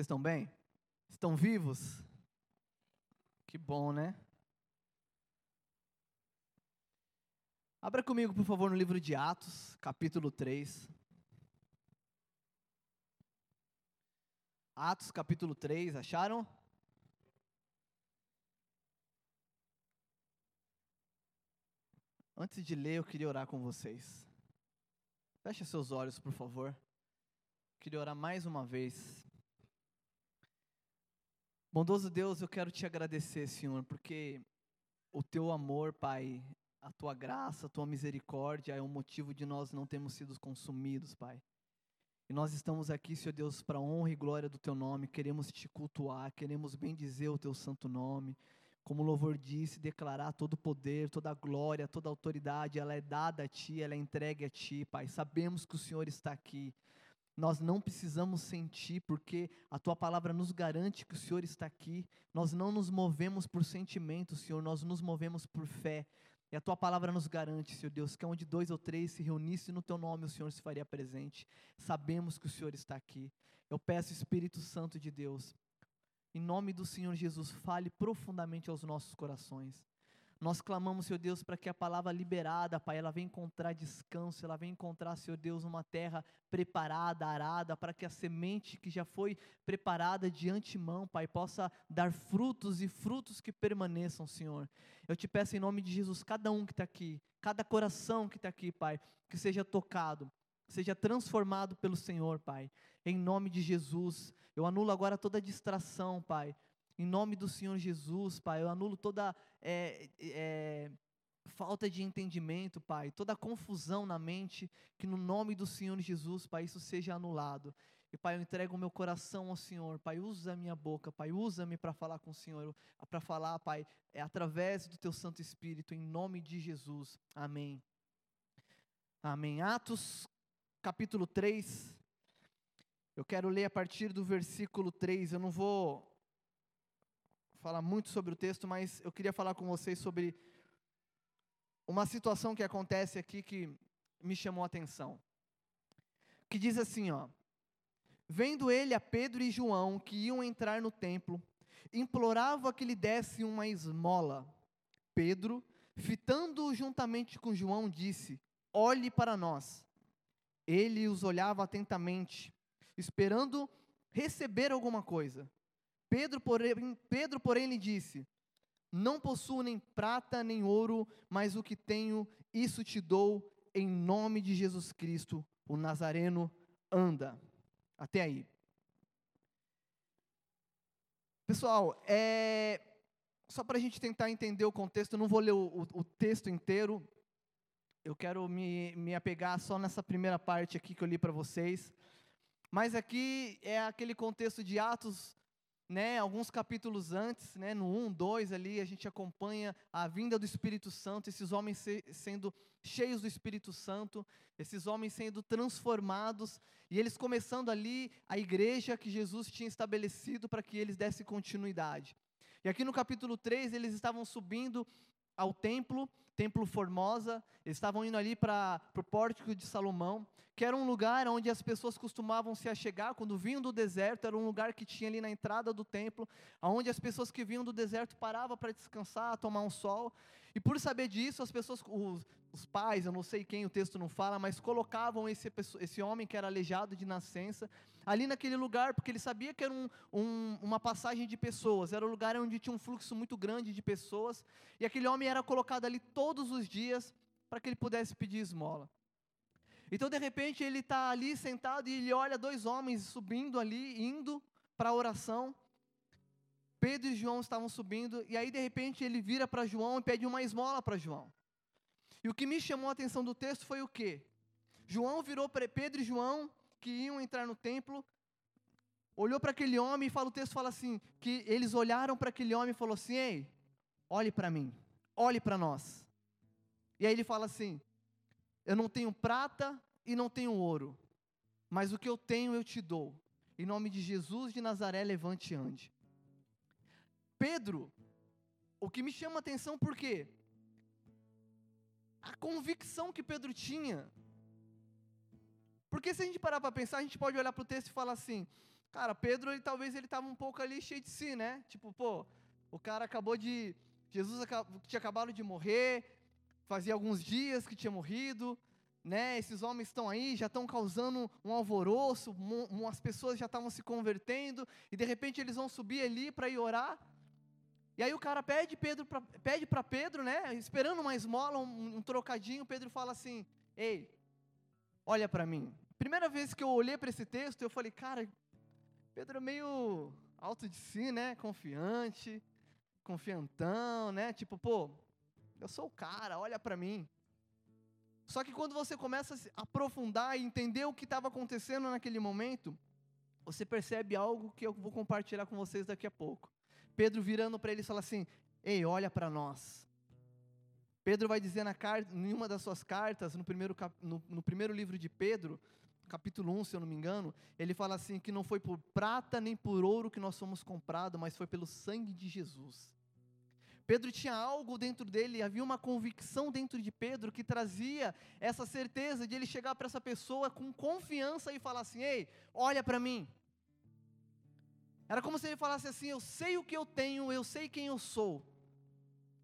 Vocês estão bem? Estão vivos? Que bom, né? Abra comigo, por favor, no livro de Atos, capítulo 3. Atos, capítulo 3, acharam? Antes de ler, eu queria orar com vocês. Feche seus olhos, por favor. Queria orar mais uma vez. Bondoso Deus, eu quero te agradecer, Senhor, porque o teu amor, Pai, a tua graça, a tua misericórdia é o motivo de nós não termos sido consumidos, Pai. E nós estamos aqui, Senhor Deus, para honra e glória do teu nome, queremos te cultuar, queremos bendizer o teu santo nome. Como o louvor disse, declarar todo o poder, toda a glória, toda a autoridade, ela é dada a ti, ela é entregue a ti, Pai. Sabemos que o Senhor está aqui. Nós não precisamos sentir, porque a tua palavra nos garante que o Senhor está aqui. Nós não nos movemos por sentimento, Senhor, nós nos movemos por fé. E a tua palavra nos garante, Senhor Deus, que onde dois ou três se reunissem no teu nome, o Senhor se faria presente. Sabemos que o Senhor está aqui. Eu peço, Espírito Santo de Deus, em nome do Senhor Jesus, fale profundamente aos nossos corações. Nós clamamos, Senhor Deus, para que a palavra liberada, Pai, ela venha encontrar descanso, ela venha encontrar, Senhor Deus, uma terra preparada, arada, para que a semente que já foi preparada de antemão, Pai, possa dar frutos e frutos que permaneçam, Senhor. Eu te peço em nome de Jesus, cada um que está aqui, cada coração que está aqui, Pai, que seja tocado, seja transformado pelo Senhor, Pai. Em nome de Jesus, eu anulo agora toda distração, Pai. Em nome do Senhor Jesus, Pai, eu anulo toda é, é, falta de entendimento, Pai, toda confusão na mente, que no nome do Senhor Jesus, Pai, isso seja anulado. E Pai, eu entrego o meu coração ao Senhor. Pai, usa a minha boca. Pai, usa-me para falar com o Senhor. Para falar, Pai, é através do Teu Santo Espírito, em nome de Jesus. Amém. Amém. Atos, capítulo 3. Eu quero ler a partir do versículo 3. Eu não vou falar muito sobre o texto, mas eu queria falar com vocês sobre uma situação que acontece aqui que me chamou a atenção. Que diz assim, ó: Vendo ele a Pedro e João que iam entrar no templo, implorava que lhe desse uma esmola. Pedro, fitando-o juntamente com João, disse: Olhe para nós. Ele os olhava atentamente, esperando receber alguma coisa. Pedro porém, Pedro, porém, lhe disse: Não possuo nem prata nem ouro, mas o que tenho, isso te dou, em nome de Jesus Cristo, o Nazareno, anda. Até aí. Pessoal, é, só para a gente tentar entender o contexto, eu não vou ler o, o, o texto inteiro, eu quero me, me apegar só nessa primeira parte aqui que eu li para vocês. Mas aqui é aquele contexto de Atos, né, alguns capítulos antes, né, no 1, 2 ali, a gente acompanha a vinda do Espírito Santo, esses homens se, sendo cheios do Espírito Santo, esses homens sendo transformados, e eles começando ali a igreja que Jesus tinha estabelecido para que eles dessem continuidade. E aqui no capítulo 3, eles estavam subindo ao templo, Templo Formosa, eles estavam indo ali para o pórtico de Salomão, que era um lugar onde as pessoas costumavam se achegar quando vinham do deserto, era um lugar que tinha ali na entrada do templo, onde as pessoas que vinham do deserto paravam para descansar, tomar um sol, e por saber disso, as pessoas, os, os, pais, eu não sei quem o texto não fala, mas colocavam esse, esse homem que era aleijado de nascença, ali naquele lugar, porque ele sabia que era um, um, uma passagem de pessoas, era um lugar onde tinha um fluxo muito grande de pessoas, e aquele homem era colocado ali todos os dias para que ele pudesse pedir esmola. Então, de repente, ele está ali sentado e ele olha dois homens subindo ali, indo para a oração. Pedro e João estavam subindo, e aí, de repente, ele vira para João e pede uma esmola para João. E o que me chamou a atenção do texto foi o quê? João virou para Pedro e João que iam entrar no templo, olhou para aquele homem e fala, o texto fala assim, que eles olharam para aquele homem e falou assim, ei, olhe para mim, olhe para nós. E aí ele fala assim, eu não tenho prata e não tenho ouro, mas o que eu tenho eu te dou. Em nome de Jesus de Nazaré, levante e ande. Pedro, o que me chama a atenção porque a convicção que Pedro tinha porque se a gente parar para pensar, a gente pode olhar para o texto e falar assim: Cara, Pedro, ele, talvez ele estava um pouco ali cheio de si, né? Tipo, pô, o cara acabou de. Jesus tinha acabado de morrer, fazia alguns dias que tinha morrido, né? Esses homens estão aí, já estão causando um alvoroço, as pessoas já estavam se convertendo, e de repente eles vão subir ali para ir orar. E aí o cara pede Pedro pra, pede para Pedro, né? Esperando uma esmola, um, um trocadinho, Pedro fala assim: "Ei, olha para mim". Primeira vez que eu olhei para esse texto, eu falei: "Cara, Pedro é meio alto de si, né? Confiante, confiantão, né? Tipo, pô, eu sou o cara, olha para mim". Só que quando você começa a se aprofundar e entender o que estava acontecendo naquele momento, você percebe algo que eu vou compartilhar com vocês daqui a pouco. Pedro virando para eles fala assim: Ei, olha para nós. Pedro vai dizer na carta, em uma das suas cartas, no primeiro, no, no primeiro livro de Pedro, capítulo 1, se eu não me engano, ele fala assim: que não foi por prata nem por ouro que nós fomos comprados, mas foi pelo sangue de Jesus. Pedro tinha algo dentro dele, havia uma convicção dentro de Pedro que trazia essa certeza de ele chegar para essa pessoa com confiança e falar assim: Ei, olha para mim. Era como se ele falasse assim: Eu sei o que eu tenho, eu sei quem eu sou.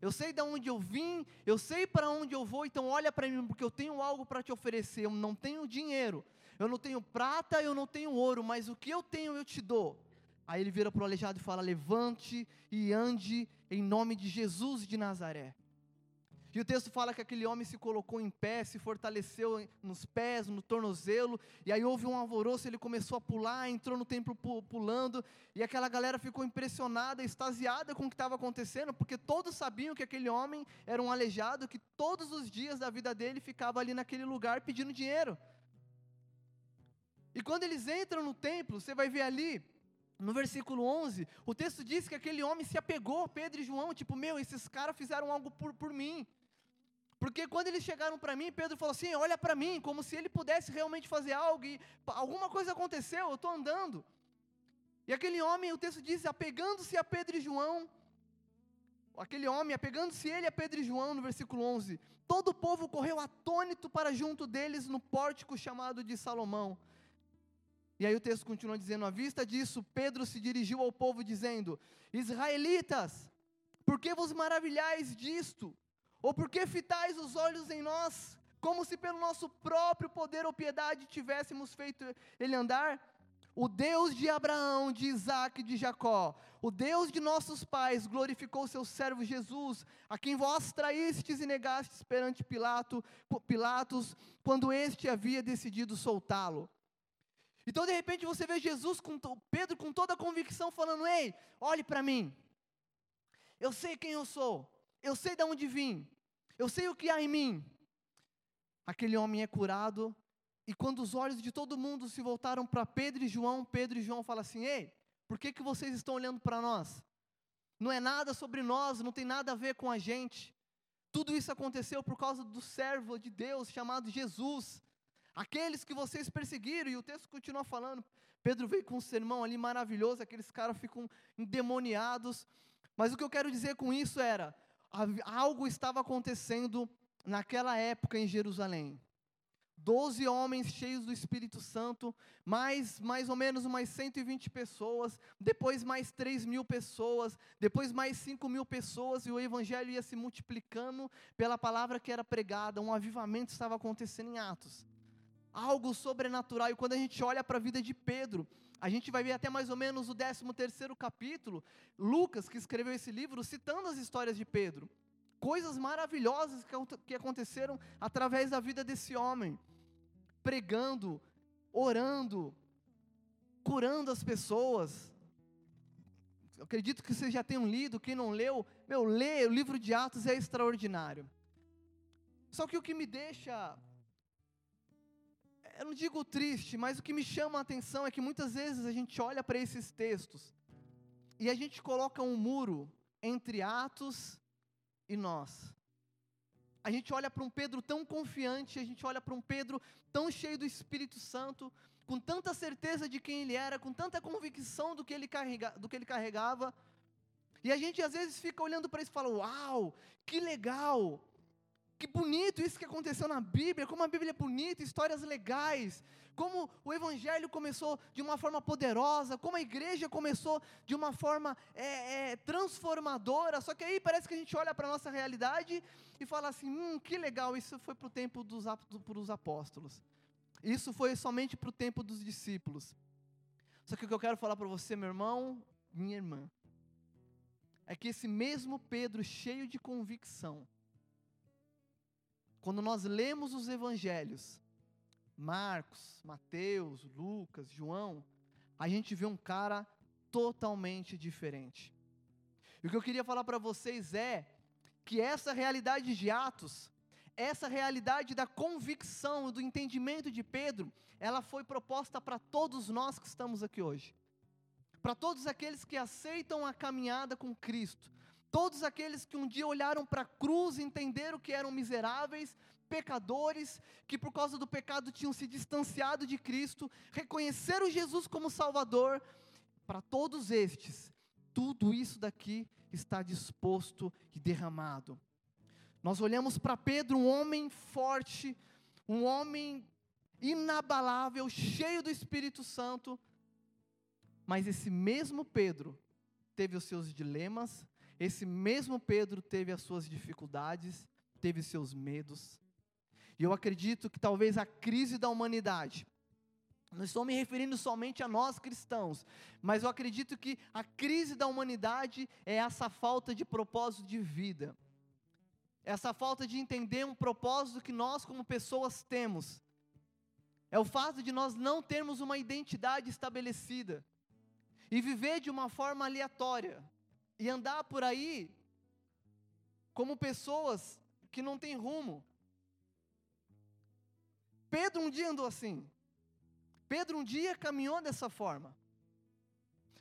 Eu sei de onde eu vim, eu sei para onde eu vou, então olha para mim, porque eu tenho algo para te oferecer. Eu não tenho dinheiro, eu não tenho prata, eu não tenho ouro, mas o que eu tenho eu te dou. Aí ele vira para o aleijado e fala: Levante e ande em nome de Jesus de Nazaré. E o texto fala que aquele homem se colocou em pé, se fortaleceu nos pés, no tornozelo, e aí houve um alvoroço, ele começou a pular, entrou no templo pulando, e aquela galera ficou impressionada, extasiada com o que estava acontecendo, porque todos sabiam que aquele homem era um aleijado, que todos os dias da vida dele ficava ali naquele lugar pedindo dinheiro. E quando eles entram no templo, você vai ver ali, no versículo 11, o texto diz que aquele homem se apegou, Pedro e João, tipo, meu, esses caras fizeram algo por, por mim. Porque quando eles chegaram para mim, Pedro falou assim: olha para mim, como se ele pudesse realmente fazer algo, e alguma coisa aconteceu, eu estou andando. E aquele homem, o texto diz, apegando-se a Pedro e João, aquele homem, apegando-se ele a Pedro e João, no versículo 11, todo o povo correu atônito para junto deles no pórtico chamado de Salomão. E aí o texto continua dizendo: à vista disso, Pedro se dirigiu ao povo, dizendo: Israelitas, por que vos maravilhais disto? Ou por que fitais os olhos em nós, como se pelo nosso próprio poder ou piedade tivéssemos feito ele andar? O Deus de Abraão, de Isaac e de Jacó, o Deus de nossos pais, glorificou seu servo Jesus, a quem vós traístes e negastes perante Pilato, Pilatos, quando este havia decidido soltá-lo. Então, de repente, você vê Jesus, com Pedro, com toda a convicção, falando: Ei, olhe para mim. Eu sei quem eu sou. Eu sei de onde vim. Eu sei o que há em mim. Aquele homem é curado. E quando os olhos de todo mundo se voltaram para Pedro e João, Pedro e João falam assim: Ei, por que, que vocês estão olhando para nós? Não é nada sobre nós, não tem nada a ver com a gente. Tudo isso aconteceu por causa do servo de Deus chamado Jesus. Aqueles que vocês perseguiram, e o texto continua falando. Pedro veio com um sermão ali maravilhoso, aqueles caras ficam endemoniados. Mas o que eu quero dizer com isso era: algo estava acontecendo naquela época em Jerusalém. Doze homens cheios do Espírito Santo, mais, mais ou menos umas 120 pessoas, depois mais 3 mil pessoas, depois mais 5 mil pessoas, e o Evangelho ia se multiplicando pela palavra que era pregada, um avivamento estava acontecendo em Atos algo sobrenatural. E quando a gente olha para a vida de Pedro, a gente vai ver até mais ou menos o 13 terceiro capítulo, Lucas, que escreveu esse livro, citando as histórias de Pedro. Coisas maravilhosas que aconteceram através da vida desse homem. Pregando, orando, curando as pessoas. Eu acredito que vocês já tenham lido, quem não leu, meu, lê, o livro de Atos é extraordinário. Só que o que me deixa eu não digo triste, mas o que me chama a atenção é que muitas vezes a gente olha para esses textos e a gente coloca um muro entre Atos e nós. A gente olha para um Pedro tão confiante, a gente olha para um Pedro tão cheio do Espírito Santo, com tanta certeza de quem ele era, com tanta convicção do que ele, carrega, do que ele carregava. E a gente às vezes fica olhando para isso e fala: Uau, que legal! Que bonito isso que aconteceu na Bíblia, como a Bíblia é bonita, histórias legais, como o Evangelho começou de uma forma poderosa, como a igreja começou de uma forma é, é, transformadora. Só que aí parece que a gente olha para a nossa realidade e fala assim: hum, que legal, isso foi para o tempo dos, dos apóstolos. Isso foi somente para o tempo dos discípulos. Só que o que eu quero falar para você, meu irmão, minha irmã, é que esse mesmo Pedro, cheio de convicção, quando nós lemos os evangelhos, Marcos, Mateus, Lucas, João, a gente vê um cara totalmente diferente. E o que eu queria falar para vocês é que essa realidade de Atos, essa realidade da convicção, do entendimento de Pedro, ela foi proposta para todos nós que estamos aqui hoje. Para todos aqueles que aceitam a caminhada com Cristo. Todos aqueles que um dia olharam para a cruz e entenderam que eram miseráveis, pecadores, que por causa do pecado tinham se distanciado de Cristo, reconheceram Jesus como Salvador. Para todos estes, tudo isso daqui está disposto e derramado. Nós olhamos para Pedro, um homem forte, um homem inabalável, cheio do Espírito Santo, mas esse mesmo Pedro teve os seus dilemas, esse mesmo Pedro teve as suas dificuldades, teve seus medos. E eu acredito que talvez a crise da humanidade, não estou me referindo somente a nós cristãos, mas eu acredito que a crise da humanidade é essa falta de propósito de vida, essa falta de entender um propósito que nós, como pessoas, temos, é o fato de nós não termos uma identidade estabelecida e viver de uma forma aleatória e andar por aí como pessoas que não têm rumo. Pedro um dia andou assim. Pedro um dia caminhou dessa forma.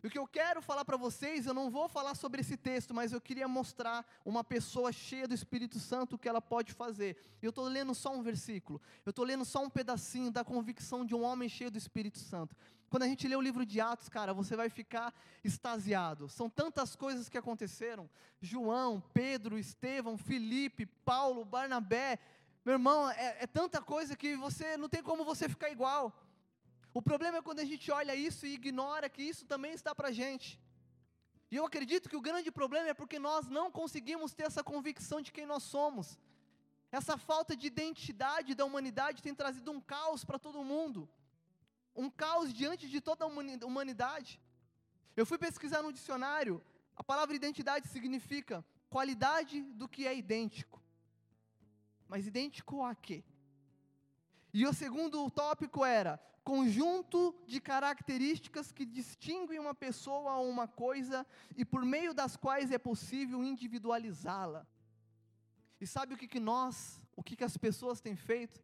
O que eu quero falar para vocês, eu não vou falar sobre esse texto, mas eu queria mostrar uma pessoa cheia do Espírito Santo o que ela pode fazer. Eu estou lendo só um versículo, eu estou lendo só um pedacinho da convicção de um homem cheio do Espírito Santo. Quando a gente lê o livro de Atos, cara, você vai ficar extasiado. São tantas coisas que aconteceram. João, Pedro, Estevão, Felipe, Paulo, Barnabé. Meu irmão, é, é tanta coisa que você não tem como você ficar igual. O problema é quando a gente olha isso e ignora que isso também está para a gente. E eu acredito que o grande problema é porque nós não conseguimos ter essa convicção de quem nós somos. Essa falta de identidade da humanidade tem trazido um caos para todo mundo um caos diante de toda a humanidade. Eu fui pesquisar no dicionário, a palavra identidade significa qualidade do que é idêntico. Mas idêntico a quê? E o segundo tópico era conjunto de características que distinguem uma pessoa a uma coisa e por meio das quais é possível individualizá-la. E sabe o que, que nós, o que, que as pessoas têm feito?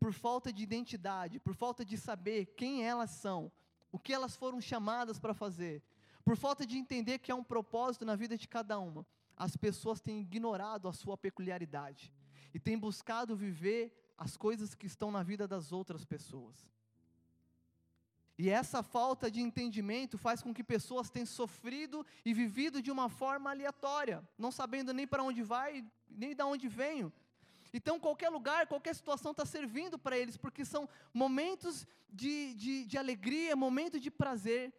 por falta de identidade, por falta de saber quem elas são, o que elas foram chamadas para fazer, por falta de entender que há um propósito na vida de cada uma, as pessoas têm ignorado a sua peculiaridade e têm buscado viver as coisas que estão na vida das outras pessoas. E essa falta de entendimento faz com que pessoas tenham sofrido e vivido de uma forma aleatória, não sabendo nem para onde vai, nem de onde venho, então, qualquer lugar, qualquer situação está servindo para eles, porque são momentos de, de, de alegria, momentos de prazer.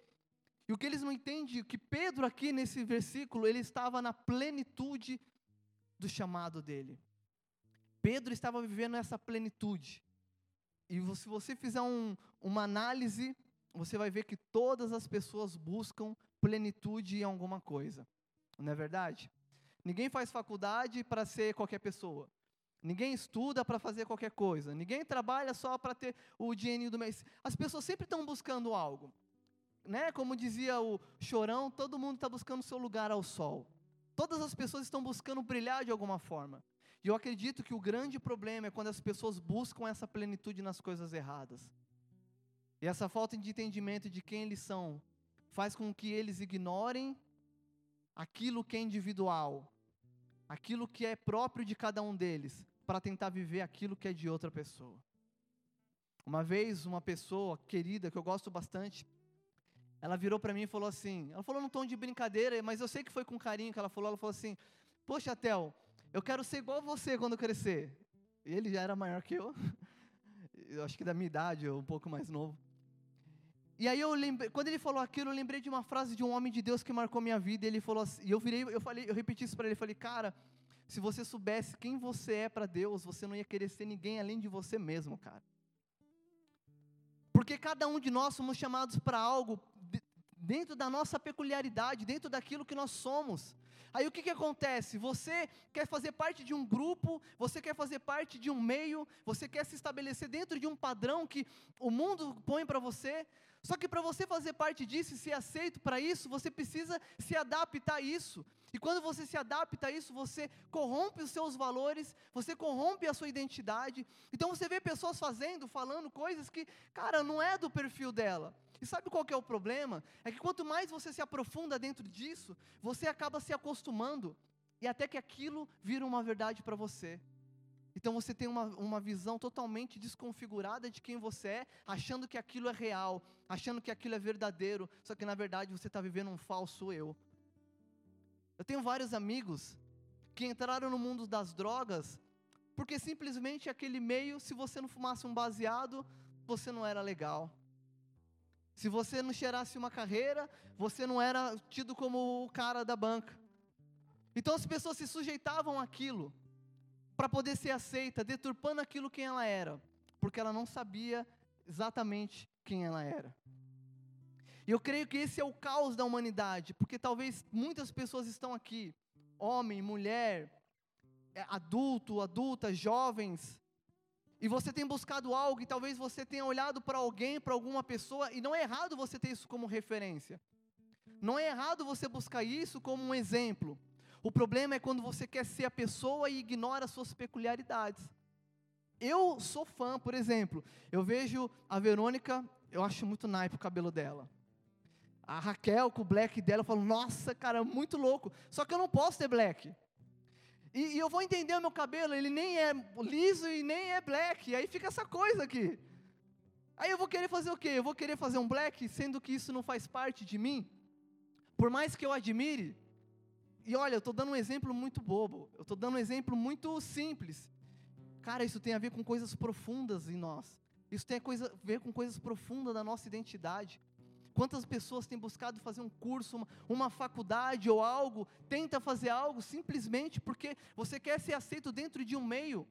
E o que eles não entendem, que Pedro aqui nesse versículo, ele estava na plenitude do chamado dele. Pedro estava vivendo essa plenitude. E se você fizer um, uma análise, você vai ver que todas as pessoas buscam plenitude em alguma coisa. Não é verdade? Ninguém faz faculdade para ser qualquer pessoa. Ninguém estuda para fazer qualquer coisa. Ninguém trabalha só para ter o dinheirinho do mês. As pessoas sempre estão buscando algo. Né? Como dizia o Chorão, todo mundo está buscando seu lugar ao sol. Todas as pessoas estão buscando brilhar de alguma forma. E eu acredito que o grande problema é quando as pessoas buscam essa plenitude nas coisas erradas. E essa falta de entendimento de quem eles são faz com que eles ignorem aquilo que é individual, aquilo que é próprio de cada um deles, para tentar viver aquilo que é de outra pessoa. Uma vez, uma pessoa querida, que eu gosto bastante, ela virou para mim e falou assim: ela falou num tom de brincadeira, mas eu sei que foi com carinho que ela falou. Ela falou assim: Poxa, Tel, eu quero ser igual você quando crescer. Ele já era maior que eu. eu acho que da minha idade, ou um pouco mais novo. E aí eu lembrei, quando ele falou aquilo, eu lembrei de uma frase de um homem de Deus que marcou minha vida. Ele falou assim, e eu virei, eu falei, eu repeti isso para ele, eu falei, cara, se você soubesse quem você é para Deus, você não ia querer ser ninguém além de você mesmo, cara. Porque cada um de nós somos chamados para algo dentro da nossa peculiaridade, dentro daquilo que nós somos. Aí o que, que acontece? Você quer fazer parte de um grupo, você quer fazer parte de um meio, você quer se estabelecer dentro de um padrão que o mundo põe para você. Só que para você fazer parte disso e ser aceito para isso, você precisa se adaptar a isso. E quando você se adapta a isso, você corrompe os seus valores, você corrompe a sua identidade. Então você vê pessoas fazendo, falando coisas que, cara, não é do perfil dela. E sabe qual que é o problema? É que quanto mais você se aprofunda dentro disso, você acaba se acostumando e até que aquilo vira uma verdade para você. Então você tem uma, uma visão totalmente desconfigurada de quem você é, achando que aquilo é real, achando que aquilo é verdadeiro, só que na verdade você está vivendo um falso eu. Eu tenho vários amigos que entraram no mundo das drogas porque simplesmente aquele meio, se você não fumasse um baseado, você não era legal. Se você não cheirasse uma carreira, você não era tido como o cara da banca. Então as pessoas se sujeitavam àquilo para poder ser aceita, deturpando aquilo quem ela era, porque ela não sabia exatamente quem ela era. E eu creio que esse é o caos da humanidade, porque talvez muitas pessoas estão aqui, homem, mulher, é, adulto, adulta, jovens, e você tem buscado algo e talvez você tenha olhado para alguém, para alguma pessoa, e não é errado você ter isso como referência. Não é errado você buscar isso como um exemplo. O problema é quando você quer ser a pessoa e ignora as suas peculiaridades. Eu sou fã, por exemplo, eu vejo a Verônica, eu acho muito naipe o cabelo dela. A Raquel com o black dela, eu falo, nossa, cara, muito louco. Só que eu não posso ter black. E, e eu vou entender o meu cabelo, ele nem é liso e nem é black. Aí fica essa coisa aqui. Aí eu vou querer fazer o quê? Eu vou querer fazer um black, sendo que isso não faz parte de mim? Por mais que eu admire, e olha, eu estou dando um exemplo muito bobo, eu estou dando um exemplo muito simples. Cara, isso tem a ver com coisas profundas em nós. Isso tem a coisa, ver com coisas profundas da nossa identidade. Quantas pessoas têm buscado fazer um curso, uma, uma, faculdade ou algo, tenta fazer algo simplesmente porque você quer ser aceito dentro de um meio.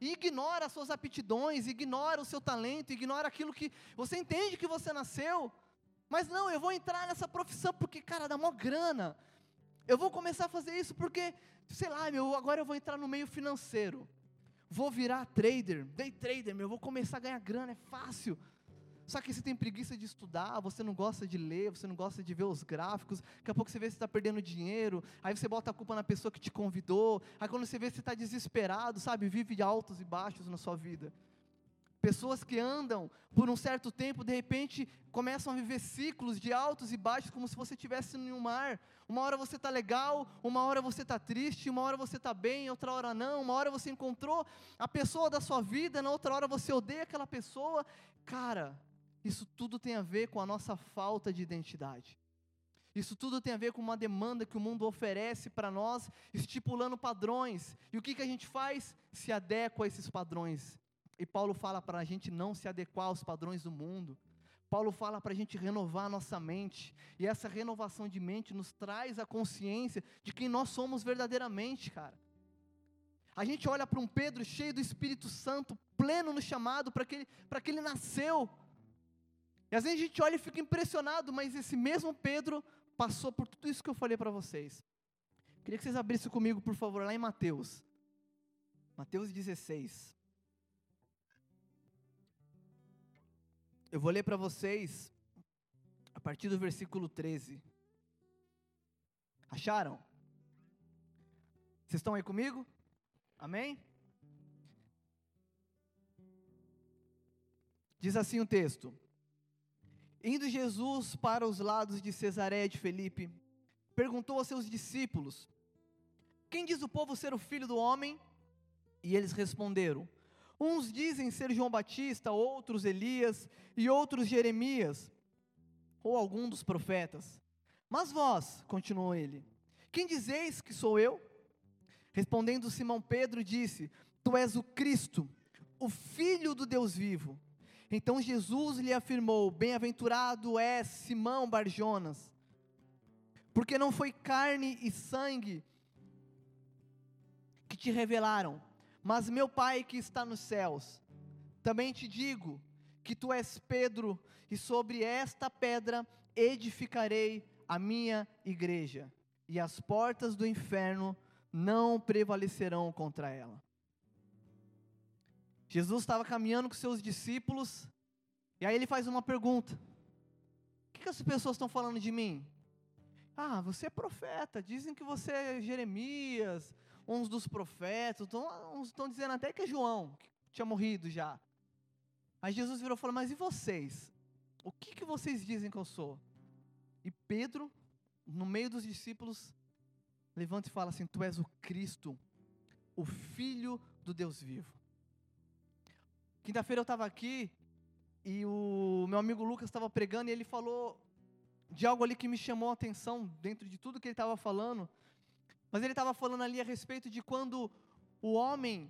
E ignora as suas aptidões, ignora o seu talento, ignora aquilo que você entende que você nasceu. Mas não, eu vou entrar nessa profissão porque, cara, dá mó grana. Eu vou começar a fazer isso porque, sei lá, meu, agora eu vou entrar no meio financeiro. Vou virar trader, day trader, meu, vou começar a ganhar grana, é fácil. Só que você tem preguiça de estudar, você não gosta de ler, você não gosta de ver os gráficos, daqui a pouco você vê você está perdendo dinheiro, aí você bota a culpa na pessoa que te convidou, aí quando você vê você está desesperado, sabe, vive de altos e baixos na sua vida. Pessoas que andam por um certo tempo, de repente começam a viver ciclos de altos e baixos, como se você estivesse em um mar. Uma hora você está legal, uma hora você está triste, uma hora você está bem, outra hora não. Uma hora você encontrou a pessoa da sua vida, na outra hora você odeia aquela pessoa. Cara, isso tudo tem a ver com a nossa falta de identidade. Isso tudo tem a ver com uma demanda que o mundo oferece para nós, estipulando padrões. E o que, que a gente faz? Se adequa a esses padrões. E Paulo fala para a gente não se adequar aos padrões do mundo. Paulo fala para a gente renovar a nossa mente. E essa renovação de mente nos traz a consciência de quem nós somos verdadeiramente, cara. A gente olha para um Pedro cheio do Espírito Santo, pleno no chamado, para que, que ele nasceu. E às vezes a gente olha e fica impressionado, mas esse mesmo Pedro passou por tudo isso que eu falei para vocês. Queria que vocês abrissem comigo, por favor, lá em Mateus. Mateus 16. Eu vou ler para vocês a partir do versículo 13. Acharam? Vocês estão aí comigo? Amém? Diz assim o texto: Indo Jesus para os lados de Cesareia de Felipe, perguntou aos seus discípulos: Quem diz o povo ser o filho do homem? E eles responderam: Uns dizem ser João Batista, outros Elias e outros Jeremias, ou algum dos profetas. Mas vós, continuou ele, quem dizeis que sou eu? Respondendo Simão Pedro, disse: Tu és o Cristo, o Filho do Deus vivo. Então Jesus lhe afirmou: Bem-aventurado é Simão Barjonas, porque não foi carne e sangue que te revelaram, mas meu Pai que está nos céus. Também te digo que tu és Pedro, e sobre esta pedra edificarei a minha igreja, e as portas do inferno não prevalecerão contra ela. Jesus estava caminhando com seus discípulos, e aí ele faz uma pergunta: O que, que as pessoas estão falando de mim? Ah, você é profeta, dizem que você é Jeremias, uns dos profetas, uns estão dizendo até que é João, que tinha morrido já. Aí Jesus virou e falou: Mas e vocês? O que, que vocês dizem que eu sou? E Pedro, no meio dos discípulos, levanta e fala assim: Tu és o Cristo, o Filho do Deus vivo. Quinta-feira eu estava aqui e o meu amigo Lucas estava pregando e ele falou de algo ali que me chamou a atenção dentro de tudo que ele estava falando. Mas ele estava falando ali a respeito de quando o homem,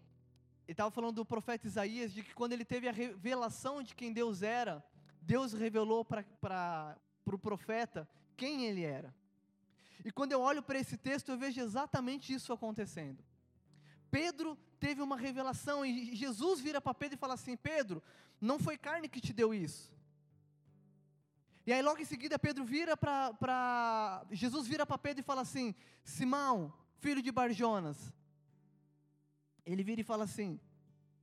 ele estava falando do profeta Isaías, de que quando ele teve a revelação de quem Deus era, Deus revelou para o pro profeta quem ele era. E quando eu olho para esse texto, eu vejo exatamente isso acontecendo. Pedro teve uma revelação e Jesus vira para Pedro e fala assim: Pedro, não foi carne que te deu isso. E aí logo em seguida Pedro vira para Jesus vira para Pedro e fala assim: Simão, filho de Barjonas. Ele vira e fala assim: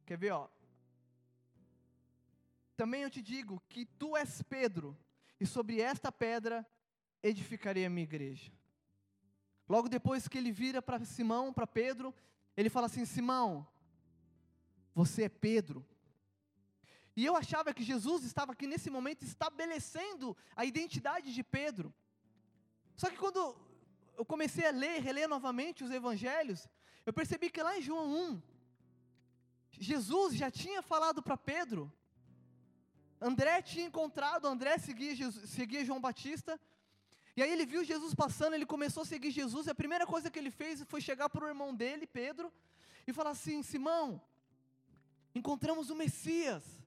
Quer ver, ó? Também eu te digo que tu és Pedro, e sobre esta pedra edificarei a minha igreja. Logo depois que ele vira para Simão, para Pedro, ele fala assim: Simão, você é Pedro. E eu achava que Jesus estava aqui nesse momento estabelecendo a identidade de Pedro. Só que quando eu comecei a ler, reler novamente os evangelhos, eu percebi que lá em João 1, Jesus já tinha falado para Pedro, André tinha encontrado, André seguia, Jesus, seguia João Batista, e aí ele viu Jesus passando, ele começou a seguir Jesus, e a primeira coisa que ele fez foi chegar para o irmão dele, Pedro, e falar assim: Simão, encontramos o Messias.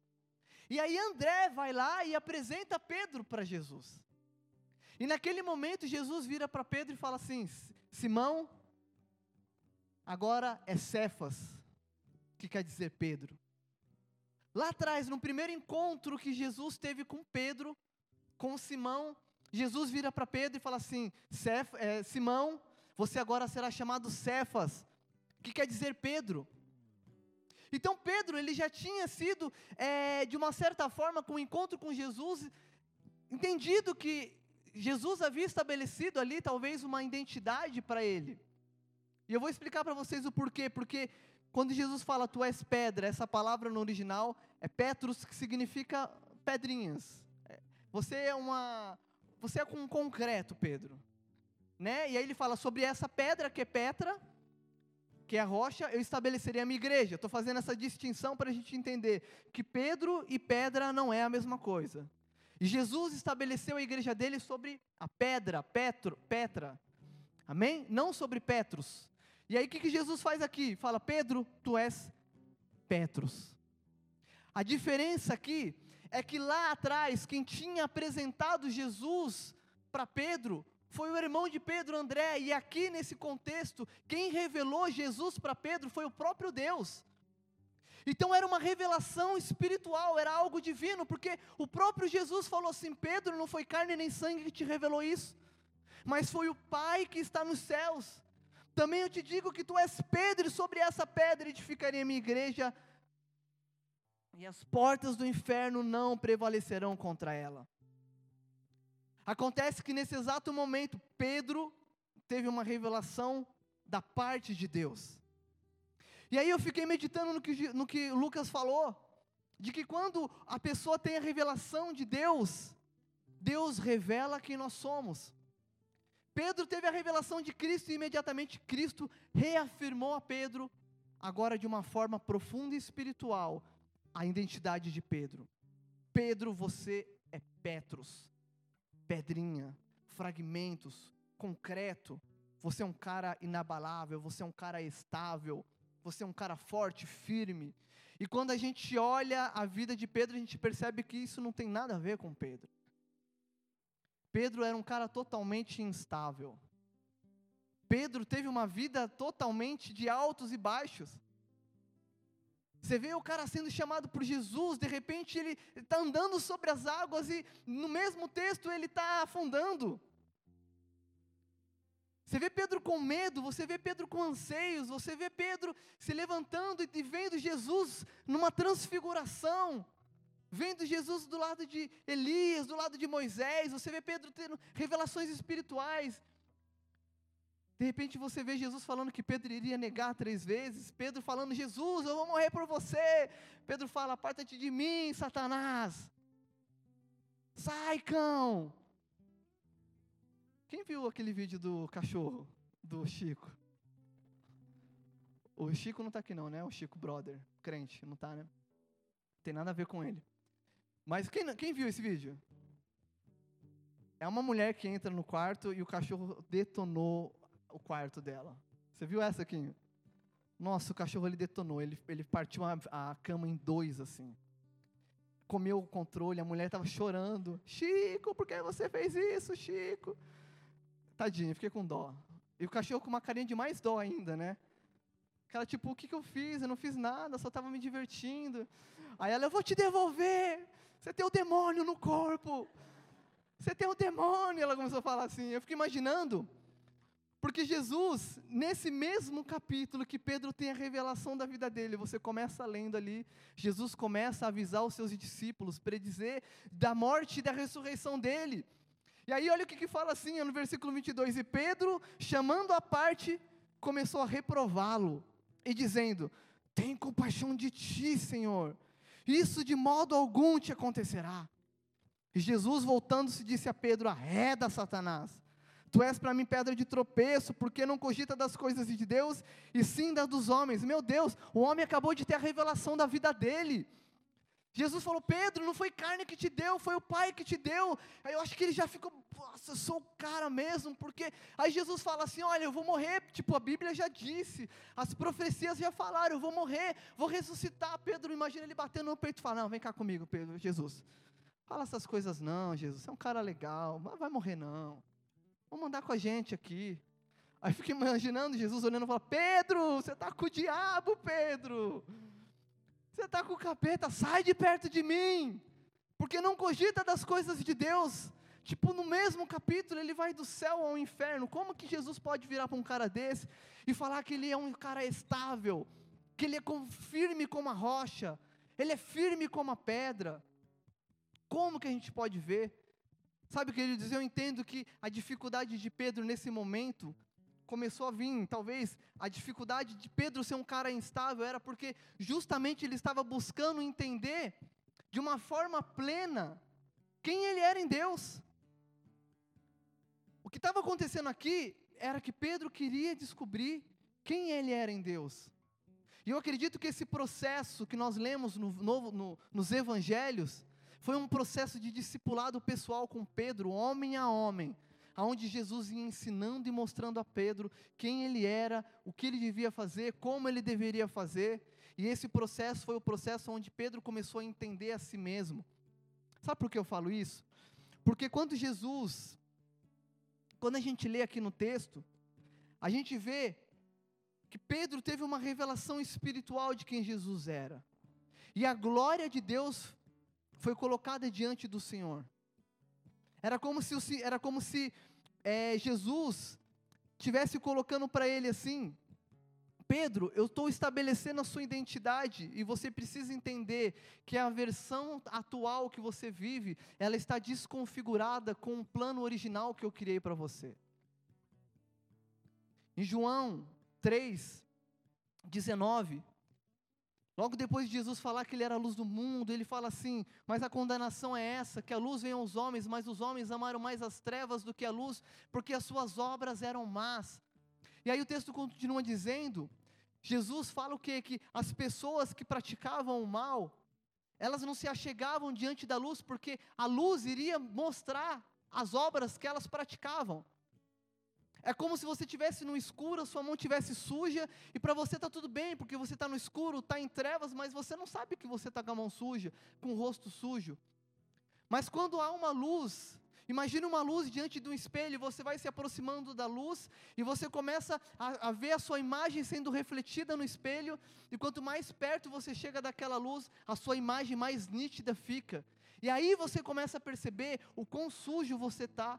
E aí André vai lá e apresenta Pedro para Jesus. E naquele momento Jesus vira para Pedro e fala assim: Simão, agora é Cefas, que quer dizer Pedro. Lá atrás, no primeiro encontro que Jesus teve com Pedro, com Simão, Jesus vira para Pedro e fala assim: é, Simão, você agora será chamado Cefas, que quer dizer Pedro. Então Pedro, ele já tinha sido, é, de uma certa forma, com o encontro com Jesus, entendido que Jesus havia estabelecido ali talvez uma identidade para ele. E eu vou explicar para vocês o porquê, porque quando Jesus fala tu és pedra, essa palavra no original é Petrus, que significa pedrinhas. É, você é uma, você é um concreto, Pedro. Né? E aí ele fala sobre essa pedra que é Petra, que é a rocha, eu estabeleceria a minha igreja. Estou fazendo essa distinção para a gente entender que Pedro e pedra não é a mesma coisa. E Jesus estabeleceu a igreja dele sobre a pedra, Petro, Petra. Amém? Não sobre Petros. E aí o que, que Jesus faz aqui? Fala, Pedro, tu és Petros. A diferença aqui é que lá atrás, quem tinha apresentado Jesus para Pedro foi o irmão de Pedro, André, e aqui nesse contexto, quem revelou Jesus para Pedro foi o próprio Deus. Então era uma revelação espiritual, era algo divino, porque o próprio Jesus falou assim: Pedro, não foi carne nem sangue que te revelou isso, mas foi o Pai que está nos céus. Também eu te digo que tu és Pedro, e sobre essa pedra edificaria a minha igreja, e as portas do inferno não prevalecerão contra ela. Acontece que nesse exato momento, Pedro teve uma revelação da parte de Deus. E aí eu fiquei meditando no que, no que Lucas falou, de que quando a pessoa tem a revelação de Deus, Deus revela quem nós somos. Pedro teve a revelação de Cristo e imediatamente Cristo reafirmou a Pedro, agora de uma forma profunda e espiritual, a identidade de Pedro. Pedro, você é Petros, pedrinha, fragmentos, concreto. Você é um cara inabalável, você é um cara estável, você é um cara forte, firme. E quando a gente olha a vida de Pedro, a gente percebe que isso não tem nada a ver com Pedro. Pedro era um cara totalmente instável. Pedro teve uma vida totalmente de altos e baixos. Você vê o cara sendo chamado por Jesus, de repente ele está andando sobre as águas e no mesmo texto ele está afundando. Você vê Pedro com medo, você vê Pedro com anseios, você vê Pedro se levantando e vendo Jesus numa transfiguração, vendo Jesus do lado de Elias, do lado de Moisés, você vê Pedro tendo revelações espirituais. De repente você vê Jesus falando que Pedro iria negar três vezes, Pedro falando: Jesus, eu vou morrer por você. Pedro fala: Aparta-te de mim, Satanás. Sai, cão. Quem viu aquele vídeo do cachorro, do Chico? O Chico não está aqui não, né? O Chico Brother, crente, não está, né? Tem nada a ver com ele. Mas quem, quem viu esse vídeo? É uma mulher que entra no quarto e o cachorro detonou o quarto dela. Você viu essa aqui? Nossa, o cachorro ele detonou, ele, ele partiu a, a cama em dois assim. Comeu o controle, a mulher estava chorando. Chico, por que você fez isso, Chico? Tadinho, fiquei com dó. E o cachorro com uma carinha de mais dó ainda, né? Aquela tipo, o que, que eu fiz? Eu não fiz nada, só estava me divertindo. Aí ela, eu vou te devolver. Você tem o demônio no corpo. Você tem o demônio. Ela começou a falar assim. Eu fico imaginando. Porque Jesus, nesse mesmo capítulo que Pedro tem a revelação da vida dele, você começa lendo ali, Jesus começa a avisar os seus discípulos, predizer da morte e da ressurreição dele. E aí olha o que, que fala assim, no versículo 22, e Pedro, chamando a parte, começou a reprová-lo, e dizendo, tem compaixão de ti, Senhor, isso de modo algum te acontecerá. E Jesus, voltando-se, disse a Pedro, arreda, Satanás, tu és para mim pedra de tropeço, porque não cogita das coisas de Deus, e sim das dos homens. Meu Deus, o homem acabou de ter a revelação da vida dele, Jesus falou: Pedro, não foi carne que te deu, foi o Pai que te deu. Aí eu acho que ele já ficou, nossa, eu sou o cara mesmo, porque. Aí Jesus fala assim: olha, eu vou morrer. Tipo, a Bíblia já disse, as profecias já falaram, eu vou morrer, vou ressuscitar. Pedro, imagina ele batendo no peito e fala: não, vem cá comigo, Pedro, Jesus. Fala essas coisas não, Jesus, você é um cara legal, mas vai morrer não. Vamos andar com a gente aqui. Aí fica imaginando Jesus olhando e fala: Pedro, você está com o diabo, Pedro. Você está com o capeta, sai de perto de mim, porque não cogita das coisas de Deus. Tipo, no mesmo capítulo, ele vai do céu ao inferno. Como que Jesus pode virar para um cara desse e falar que ele é um cara estável, que ele é firme como a rocha, ele é firme como a pedra? Como que a gente pode ver? Sabe o que ele diz? Eu entendo que a dificuldade de Pedro nesse momento começou a vir, talvez a dificuldade de Pedro ser um cara instável era porque justamente ele estava buscando entender de uma forma plena quem ele era em Deus. O que estava acontecendo aqui era que Pedro queria descobrir quem ele era em Deus. E eu acredito que esse processo que nós lemos no, no, no, nos evangelhos foi um processo de discipulado pessoal com Pedro, homem a homem, aonde Jesus ia ensinando e mostrando a Pedro quem ele era, o que ele devia fazer, como ele deveria fazer. E esse processo foi o processo onde Pedro começou a entender a si mesmo. Sabe por que eu falo isso? Porque quando Jesus, quando a gente lê aqui no texto, a gente vê que Pedro teve uma revelação espiritual de quem Jesus era. E a glória de Deus foi colocada diante do Senhor. Era como se, era como se é, Jesus tivesse colocando para ele assim: Pedro, eu estou estabelecendo a sua identidade e você precisa entender que a versão atual que você vive, ela está desconfigurada com o plano original que eu criei para você. Em João 3, 19, Logo depois de Jesus falar que ele era a luz do mundo, ele fala assim: Mas a condenação é essa, que a luz vem aos homens, mas os homens amaram mais as trevas do que a luz, porque as suas obras eram más. E aí o texto continua dizendo: Jesus fala o quê? Que as pessoas que praticavam o mal, elas não se achegavam diante da luz, porque a luz iria mostrar as obras que elas praticavam. É como se você estivesse no escuro, a sua mão estivesse suja, e para você está tudo bem, porque você está no escuro, está em trevas, mas você não sabe que você está com a mão suja, com o rosto sujo. Mas quando há uma luz, imagine uma luz diante de um espelho, você vai se aproximando da luz, e você começa a, a ver a sua imagem sendo refletida no espelho, e quanto mais perto você chega daquela luz, a sua imagem mais nítida fica. E aí você começa a perceber o quão sujo você está,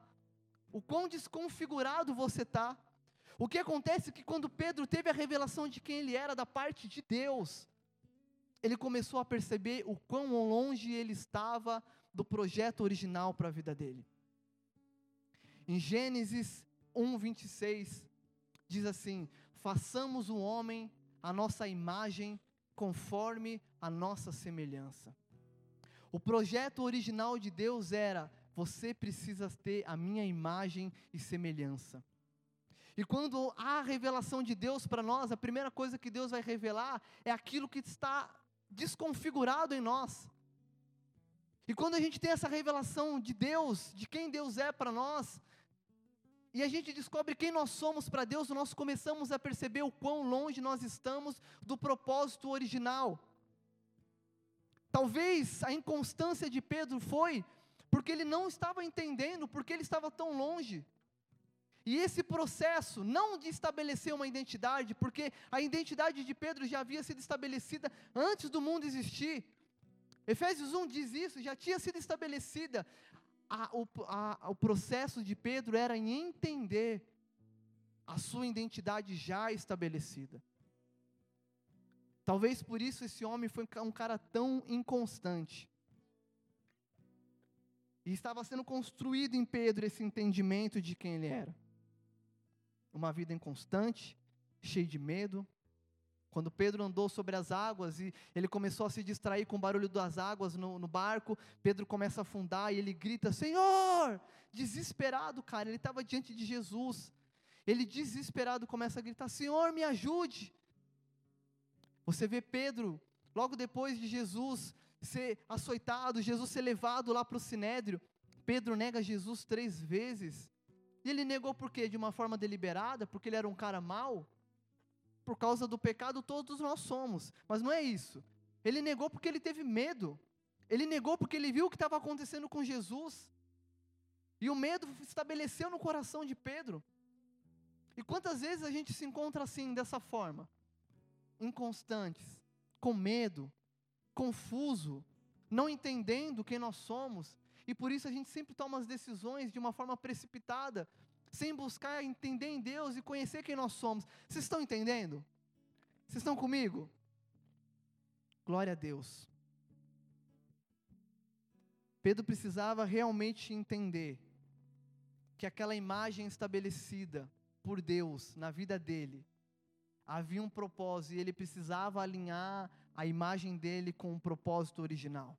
o quão desconfigurado você está. O que acontece é que quando Pedro teve a revelação de quem ele era da parte de Deus, ele começou a perceber o quão longe ele estava do projeto original para a vida dele. Em Gênesis 1, 26, diz assim: Façamos o homem a nossa imagem, conforme a nossa semelhança. O projeto original de Deus era você precisa ter a minha imagem e semelhança. E quando há a revelação de Deus para nós, a primeira coisa que Deus vai revelar é aquilo que está desconfigurado em nós. E quando a gente tem essa revelação de Deus, de quem Deus é para nós, e a gente descobre quem nós somos para Deus, nós começamos a perceber o quão longe nós estamos do propósito original. Talvez a inconstância de Pedro foi porque ele não estava entendendo, porque ele estava tão longe. E esse processo, não de estabelecer uma identidade, porque a identidade de Pedro já havia sido estabelecida antes do mundo existir. Efésios 1 diz isso, já tinha sido estabelecida. A, o, a, o processo de Pedro era em entender a sua identidade já estabelecida. Talvez por isso esse homem foi um cara tão inconstante. E estava sendo construído em Pedro esse entendimento de quem ele era. Uma vida inconstante, cheia de medo. Quando Pedro andou sobre as águas e ele começou a se distrair com o barulho das águas no, no barco, Pedro começa a afundar e ele grita: Senhor! Desesperado, cara, ele estava diante de Jesus. Ele desesperado começa a gritar: Senhor, me ajude. Você vê Pedro, logo depois de Jesus ser açoitado, Jesus ser levado lá para o sinédrio. Pedro nega Jesus três vezes. E ele negou por quê? De uma forma deliberada, porque ele era um cara mau? Por causa do pecado, todos nós somos. Mas não é isso. Ele negou porque ele teve medo. Ele negou porque ele viu o que estava acontecendo com Jesus. E o medo estabeleceu no coração de Pedro. E quantas vezes a gente se encontra assim, dessa forma? Inconstantes, com medo, confuso, não entendendo quem nós somos, e por isso a gente sempre toma as decisões de uma forma precipitada, sem buscar entender em Deus e conhecer quem nós somos. Vocês estão entendendo? Vocês estão comigo? Glória a Deus. Pedro precisava realmente entender que aquela imagem estabelecida por Deus na vida dele havia um propósito e ele precisava alinhar a imagem dele com o propósito original.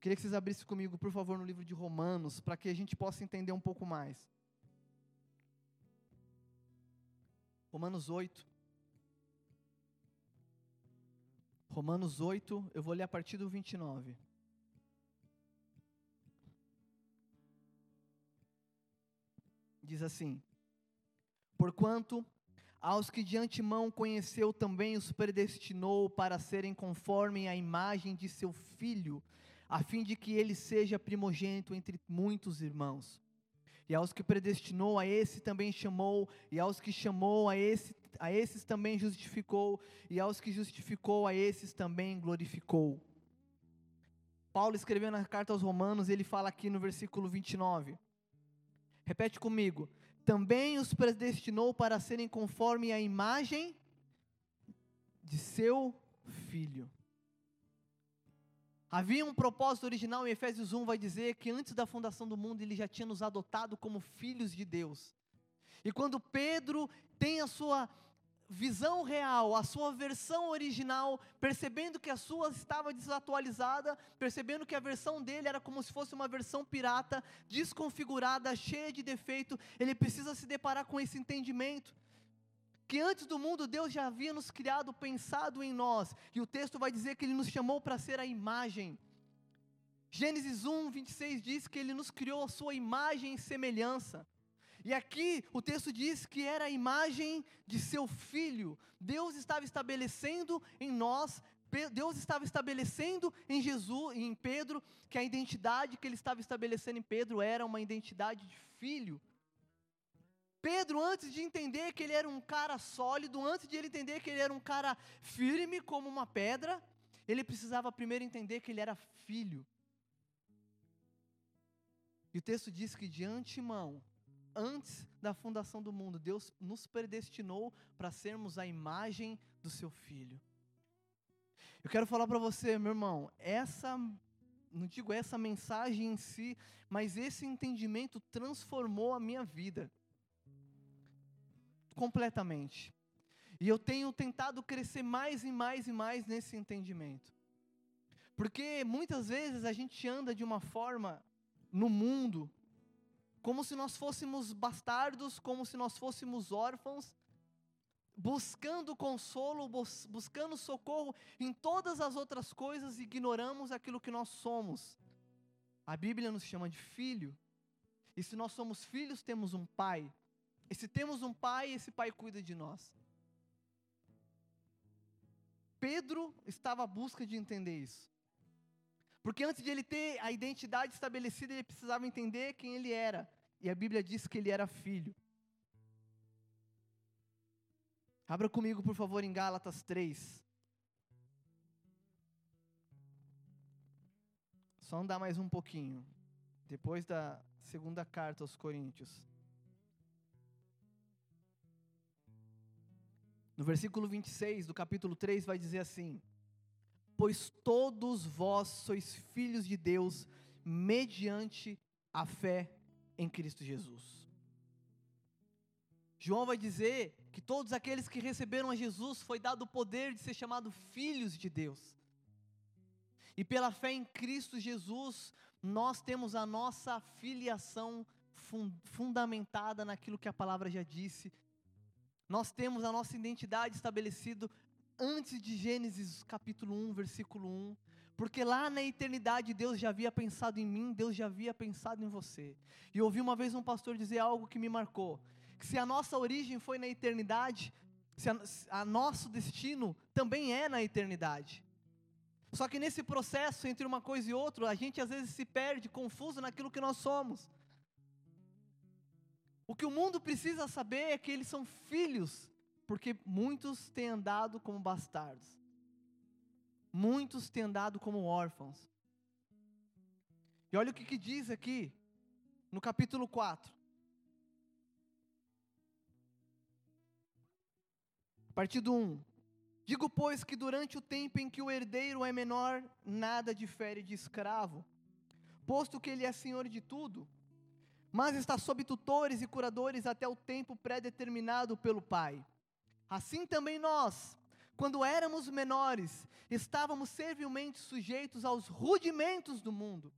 Queria que vocês abrissem comigo, por favor, no livro de Romanos, para que a gente possa entender um pouco mais. Romanos 8. Romanos 8, eu vou ler a partir do 29. Diz assim: Porquanto aos que de antemão conheceu também os predestinou para serem conforme a imagem de seu filho, a fim de que ele seja primogênito entre muitos irmãos. E aos que predestinou, a esse também chamou, e aos que chamou, a, esse, a esses também justificou, e aos que justificou, a esses também glorificou. Paulo escreveu na carta aos Romanos, ele fala aqui no versículo 29. Repete comigo: também os predestinou para serem conforme a imagem de seu filho. Havia um propósito original em Efésios 1 vai dizer que antes da fundação do mundo ele já tinha nos adotado como filhos de Deus. E quando Pedro tem a sua visão real, a sua versão original, percebendo que a sua estava desatualizada, percebendo que a versão dele era como se fosse uma versão pirata, desconfigurada, cheia de defeito, ele precisa se deparar com esse entendimento. Que antes do mundo Deus já havia nos criado, pensado em nós, e o texto vai dizer que Ele nos chamou para ser a imagem. Gênesis 1, 26 diz que Ele nos criou a sua imagem e semelhança. E aqui o texto diz que era a imagem de seu filho. Deus estava estabelecendo em nós, Deus estava estabelecendo em Jesus, em Pedro, que a identidade que ele estava estabelecendo em Pedro era uma identidade de filho. Pedro, antes de entender que ele era um cara sólido, antes de ele entender que ele era um cara firme como uma pedra, ele precisava primeiro entender que ele era filho. E o texto diz que de antemão, antes da fundação do mundo, Deus nos predestinou para sermos a imagem do seu filho. Eu quero falar para você, meu irmão, essa não digo essa mensagem em si, mas esse entendimento transformou a minha vida completamente. E eu tenho tentado crescer mais e mais e mais nesse entendimento. Porque muitas vezes a gente anda de uma forma no mundo, como se nós fôssemos bastardos, como se nós fôssemos órfãos, buscando consolo, bus buscando socorro em todas as outras coisas, ignoramos aquilo que nós somos. A Bíblia nos chama de filho. E se nós somos filhos, temos um pai. E se temos um pai, esse pai cuida de nós. Pedro estava à busca de entender isso. Porque antes de ele ter a identidade estabelecida, ele precisava entender quem ele era. E a Bíblia diz que ele era filho. Abra comigo, por favor, em Gálatas 3. Só andar mais um pouquinho. Depois da segunda carta aos Coríntios. No versículo 26 do capítulo 3 vai dizer assim: pois todos vós sois filhos de Deus mediante a fé em Cristo Jesus. João vai dizer que todos aqueles que receberam a Jesus foi dado o poder de ser chamado filhos de Deus. E pela fé em Cristo Jesus, nós temos a nossa filiação fundamentada naquilo que a palavra já disse. Nós temos a nossa identidade estabelecida antes de Gênesis capítulo 1, versículo 1. Porque lá na eternidade Deus já havia pensado em mim, Deus já havia pensado em você. E ouvi uma vez um pastor dizer algo que me marcou: que se a nossa origem foi na eternidade, se a, a nosso destino também é na eternidade. Só que nesse processo entre uma coisa e outra, a gente às vezes se perde, confuso naquilo que nós somos. O que o mundo precisa saber é que eles são filhos porque muitos têm andado como bastardos. Muitos têm andado como órfãos. E olha o que, que diz aqui, no capítulo 4. A partir do 1. Digo, pois, que durante o tempo em que o herdeiro é menor, nada difere de escravo, posto que ele é senhor de tudo, mas está sob tutores e curadores até o tempo pré-determinado pelo pai. Assim também nós, quando éramos menores, estávamos servilmente sujeitos aos rudimentos do mundo.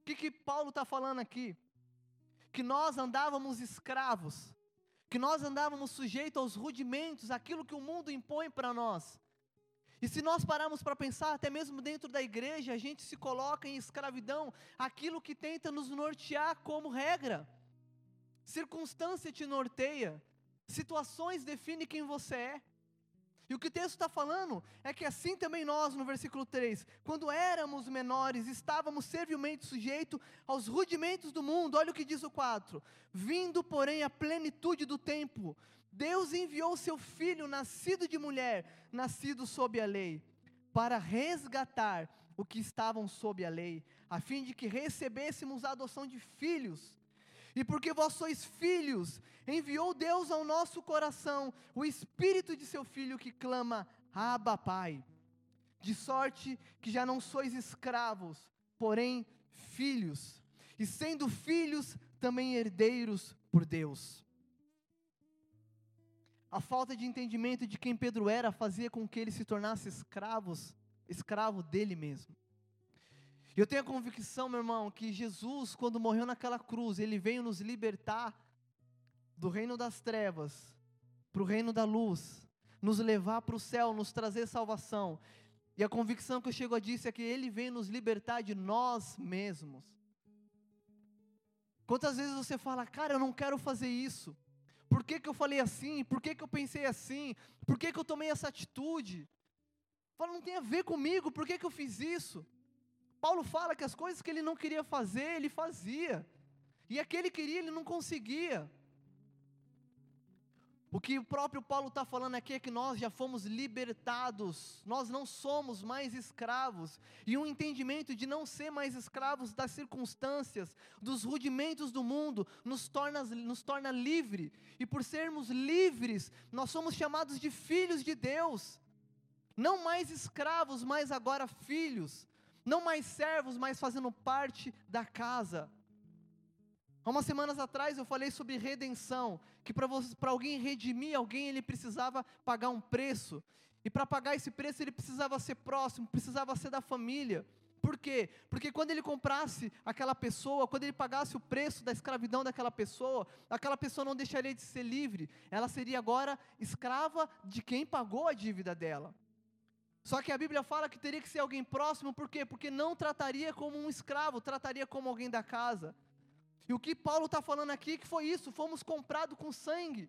O que, que Paulo está falando aqui? Que nós andávamos escravos, que nós andávamos sujeitos aos rudimentos, aquilo que o mundo impõe para nós. E se nós pararmos para pensar, até mesmo dentro da igreja, a gente se coloca em escravidão, aquilo que tenta nos nortear como regra. Circunstância te norteia, Situações definem quem você é. E o que o texto está falando é que assim também nós, no versículo 3, quando éramos menores, estávamos servilmente sujeitos aos rudimentos do mundo. Olha o que diz o 4: Vindo, porém, a plenitude do tempo, Deus enviou seu filho, nascido de mulher, nascido sob a lei, para resgatar o que estavam sob a lei, a fim de que recebêssemos a adoção de filhos. E porque vós sois filhos, enviou Deus ao nosso coração o espírito de seu filho que clama: Abba, Pai. De sorte que já não sois escravos, porém filhos. E sendo filhos, também herdeiros por Deus. A falta de entendimento de quem Pedro era fazia com que ele se tornasse escravos, escravo dele mesmo. Eu tenho a convicção, meu irmão, que Jesus, quando morreu naquela cruz, ele veio nos libertar do reino das trevas para o reino da luz, nos levar para o céu, nos trazer salvação. E a convicção que eu chego a dizer é que ele vem nos libertar de nós mesmos. Quantas vezes você fala, cara, eu não quero fazer isso. Por que, que eu falei assim? Por que, que eu pensei assim? Por que, que eu tomei essa atitude? Fala, não tem a ver comigo, por que, que eu fiz isso? Paulo fala que as coisas que ele não queria fazer, ele fazia. E aquele que queria, ele não conseguia. O que o próprio Paulo está falando aqui é que nós já fomos libertados, nós não somos mais escravos, e um entendimento de não ser mais escravos das circunstâncias, dos rudimentos do mundo, nos torna, nos torna livre, e por sermos livres, nós somos chamados de filhos de Deus, não mais escravos, mas agora filhos, não mais servos, mas fazendo parte da casa. Há umas semanas atrás eu falei sobre redenção, que para alguém redimir alguém ele precisava pagar um preço. E para pagar esse preço ele precisava ser próximo, precisava ser da família. Por quê? Porque quando ele comprasse aquela pessoa, quando ele pagasse o preço da escravidão daquela pessoa, aquela pessoa não deixaria de ser livre, ela seria agora escrava de quem pagou a dívida dela. Só que a Bíblia fala que teria que ser alguém próximo, por quê? Porque não trataria como um escravo, trataria como alguém da casa. E o que Paulo está falando aqui que foi isso, fomos comprados com sangue.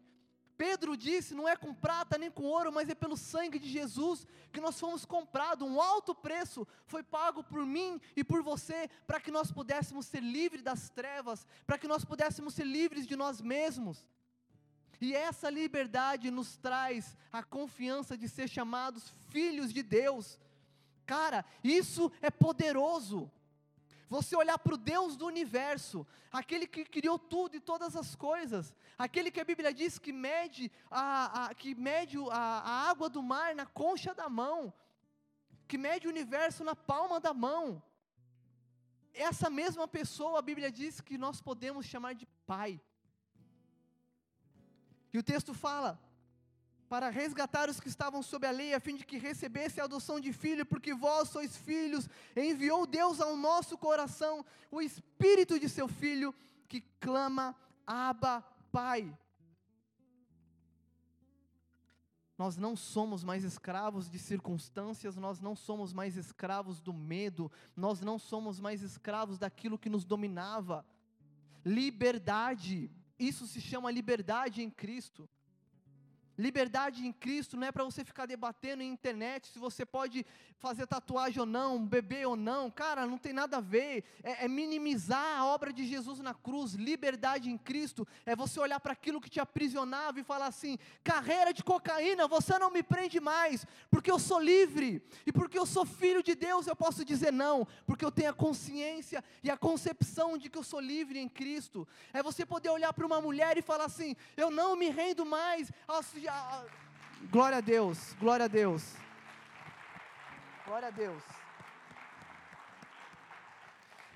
Pedro disse: não é com prata nem com ouro, mas é pelo sangue de Jesus que nós fomos comprados. Um alto preço foi pago por mim e por você, para que nós pudéssemos ser livres das trevas, para que nós pudéssemos ser livres de nós mesmos. E essa liberdade nos traz a confiança de ser chamados filhos de Deus. Cara, isso é poderoso. Você olhar para o Deus do universo, aquele que criou tudo e todas as coisas, aquele que a Bíblia diz que mede a, a que mede a, a água do mar na concha da mão, que mede o universo na palma da mão. Essa mesma pessoa, a Bíblia diz que nós podemos chamar de Pai. E o texto fala: para resgatar os que estavam sob a lei, a fim de que recebesse a adoção de filho, porque vós sois filhos, enviou Deus ao nosso coração o espírito de seu filho, que clama, Abba, Pai. Nós não somos mais escravos de circunstâncias, nós não somos mais escravos do medo, nós não somos mais escravos daquilo que nos dominava. Liberdade, isso se chama liberdade em Cristo. Liberdade em Cristo não é para você ficar debatendo em internet se você pode fazer tatuagem ou não, beber ou não. Cara, não tem nada a ver. É, é minimizar a obra de Jesus na cruz. Liberdade em Cristo é você olhar para aquilo que te aprisionava e falar assim: carreira de cocaína, você não me prende mais, porque eu sou livre. E porque eu sou filho de Deus, eu posso dizer não, porque eu tenho a consciência e a concepção de que eu sou livre em Cristo. É você poder olhar para uma mulher e falar assim: eu não me rendo mais aos glória a Deus, glória a Deus. Glória a Deus.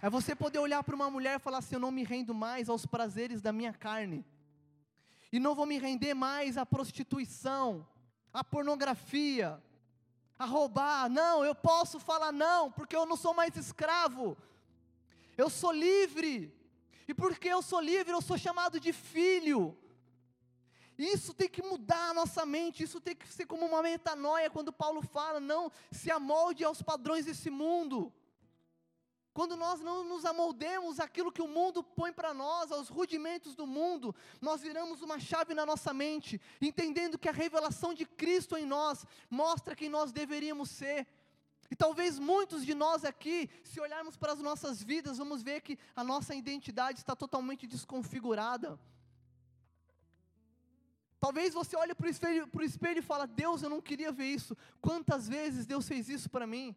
É você poder olhar para uma mulher e falar assim: Eu não me rendo mais aos prazeres da minha carne, e não vou me render mais à prostituição, à pornografia, a roubar. Não, eu posso falar não, porque eu não sou mais escravo, eu sou livre, e porque eu sou livre, eu sou chamado de filho. Isso tem que mudar a nossa mente, isso tem que ser como uma metanoia quando Paulo fala, não se amolde aos padrões desse mundo. Quando nós não nos amoldemos aquilo que o mundo põe para nós, aos rudimentos do mundo, nós viramos uma chave na nossa mente, entendendo que a revelação de Cristo em nós mostra quem nós deveríamos ser. E talvez muitos de nós aqui, se olharmos para as nossas vidas, vamos ver que a nossa identidade está totalmente desconfigurada. Talvez você olhe para o espelho, espelho e fala, Deus, eu não queria ver isso. Quantas vezes Deus fez isso para mim?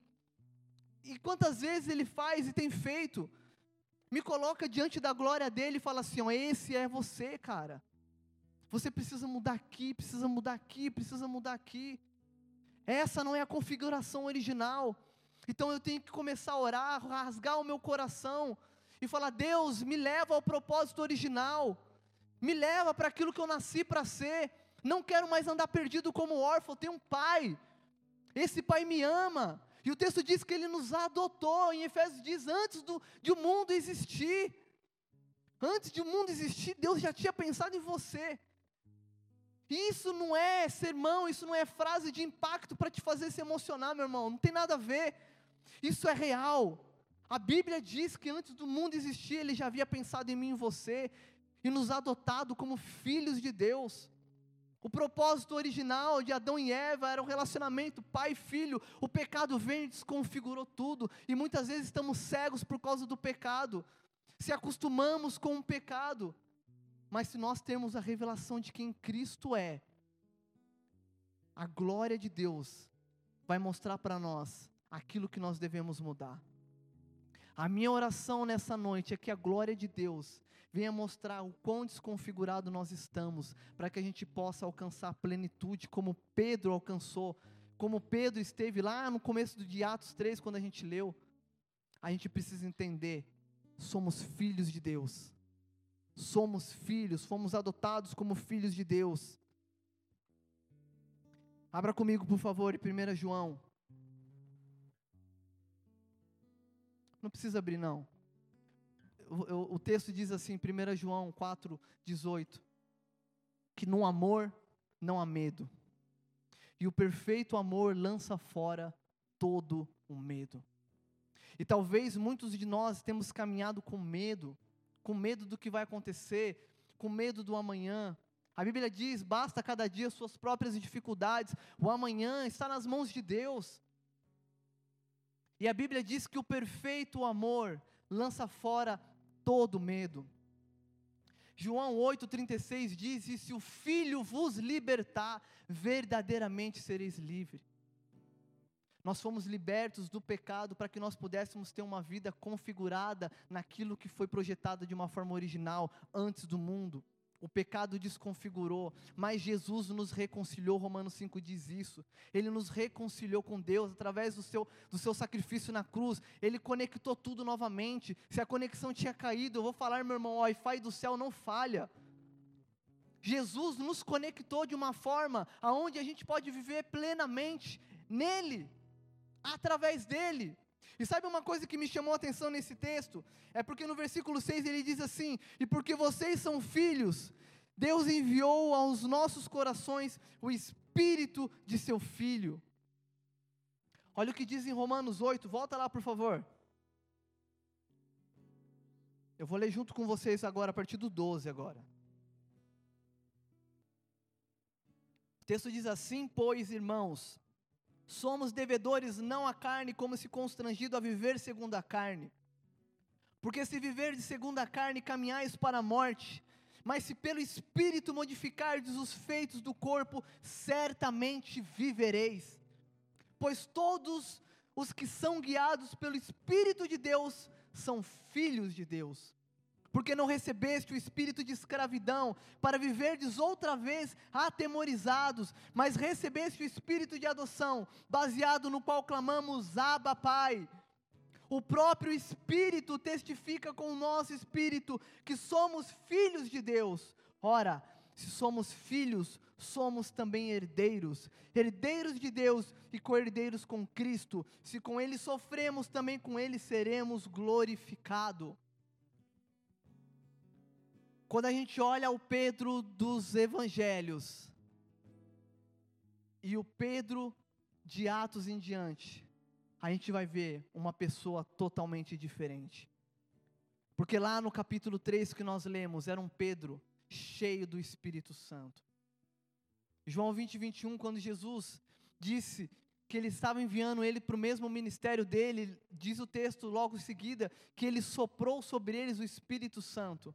E quantas vezes Ele faz e tem feito? Me coloca diante da glória dEle e fala assim, ó, esse é você, cara. Você precisa mudar aqui, precisa mudar aqui, precisa mudar aqui. Essa não é a configuração original. Então eu tenho que começar a orar, rasgar o meu coração e falar: Deus, me leva ao propósito original me leva para aquilo que eu nasci para ser. Não quero mais andar perdido como órfão, tenho um pai. Esse pai me ama. E o texto diz que ele nos adotou. Em Efésios diz: antes do, de o mundo existir, antes de o mundo existir, Deus já tinha pensado em você. Isso não é sermão, isso não é frase de impacto para te fazer se emocionar, meu irmão. Não tem nada a ver. Isso é real. A Bíblia diz que antes do mundo existir, Ele já havia pensado em mim e em você e nos adotado como filhos de Deus. O propósito original de Adão e Eva era o relacionamento pai e filho. O pecado vem e desconfigurou tudo. E muitas vezes estamos cegos por causa do pecado. Se acostumamos com o pecado. Mas se nós temos a revelação de quem Cristo é, a glória de Deus vai mostrar para nós aquilo que nós devemos mudar. A minha oração nessa noite é que a glória de Deus venha mostrar o quão desconfigurado nós estamos, para que a gente possa alcançar a plenitude como Pedro alcançou, como Pedro esteve lá no começo de Atos 3, quando a gente leu. A gente precisa entender, somos filhos de Deus. Somos filhos, fomos adotados como filhos de Deus. Abra comigo, por favor, em 1 João. Não precisa abrir, não o, o texto diz assim, 1 João 4, 18, que no amor não há medo, e o perfeito amor lança fora todo o medo. E talvez muitos de nós temos caminhado com medo, com medo do que vai acontecer, com medo do amanhã. A Bíblia diz: basta cada dia suas próprias dificuldades, o amanhã está nas mãos de Deus. E a Bíblia diz que o perfeito amor lança fora todo medo. João 8,36 diz: E se o Filho vos libertar, verdadeiramente sereis livres. Nós fomos libertos do pecado para que nós pudéssemos ter uma vida configurada naquilo que foi projetado de uma forma original antes do mundo o pecado desconfigurou, mas Jesus nos reconciliou, Romanos 5 diz isso. Ele nos reconciliou com Deus através do seu, do seu sacrifício na cruz. Ele conectou tudo novamente. Se a conexão tinha caído, eu vou falar, meu irmão, o Wi-Fi do céu não falha. Jesus nos conectou de uma forma aonde a gente pode viver plenamente nele, através dele. E sabe uma coisa que me chamou a atenção nesse texto? É porque no versículo 6 ele diz assim: E porque vocês são filhos, Deus enviou aos nossos corações o Espírito de seu Filho. Olha o que diz em Romanos 8, volta lá por favor. Eu vou ler junto com vocês agora, a partir do 12 agora. O texto diz assim: Pois, irmãos, Somos devedores não à carne, como se constrangido a viver segundo a carne. Porque se viver de segundo a carne, caminhais para a morte, mas se pelo Espírito modificardes os feitos do corpo, certamente vivereis. Pois todos os que são guiados pelo Espírito de Deus são filhos de Deus porque não recebeste o espírito de escravidão, para viverdes outra vez atemorizados, mas recebeste o espírito de adoção, baseado no qual clamamos: Abba, Pai. O próprio Espírito testifica com o nosso espírito que somos filhos de Deus. Ora, se somos filhos, somos também herdeiros, herdeiros de Deus e co-herdeiros com Cristo. Se com Ele sofremos, também com Ele seremos glorificados. Quando a gente olha o Pedro dos evangelhos e o Pedro de Atos em diante, a gente vai ver uma pessoa totalmente diferente. Porque lá no capítulo 3 que nós lemos, era um Pedro cheio do Espírito Santo. João 20, 21, quando Jesus disse que ele estava enviando ele para o mesmo ministério dele, diz o texto logo em seguida, que ele soprou sobre eles o Espírito Santo.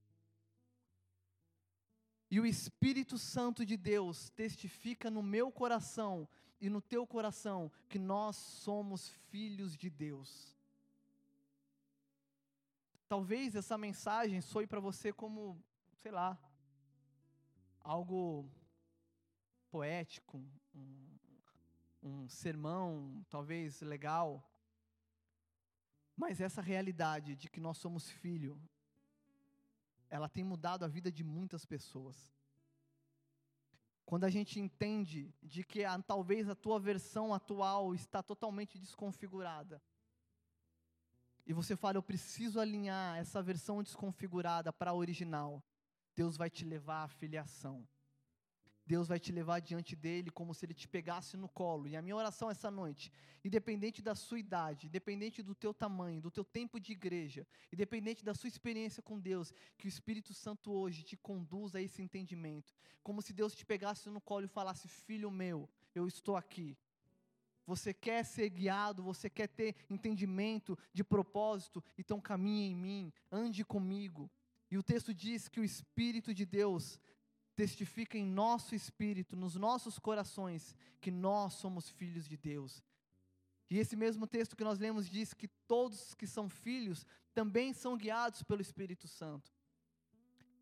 E o Espírito Santo de Deus testifica no meu coração e no teu coração que nós somos filhos de Deus. Talvez essa mensagem soe para você como, sei lá, algo poético, um, um sermão talvez legal. Mas essa realidade de que nós somos filho ela tem mudado a vida de muitas pessoas. Quando a gente entende de que a, talvez a tua versão atual está totalmente desconfigurada, e você fala, eu preciso alinhar essa versão desconfigurada para a original, Deus vai te levar à filiação. Deus vai te levar diante dele como se ele te pegasse no colo. E a minha oração essa noite, independente da sua idade, independente do teu tamanho, do teu tempo de igreja, independente da sua experiência com Deus, que o Espírito Santo hoje te conduza a esse entendimento, como se Deus te pegasse no colo e falasse: "Filho meu, eu estou aqui. Você quer ser guiado, você quer ter entendimento de propósito, então caminhe em mim, ande comigo. E o texto diz que o Espírito de Deus testifica em nosso espírito, nos nossos corações, que nós somos filhos de Deus. E esse mesmo texto que nós lemos diz que todos que são filhos também são guiados pelo Espírito Santo.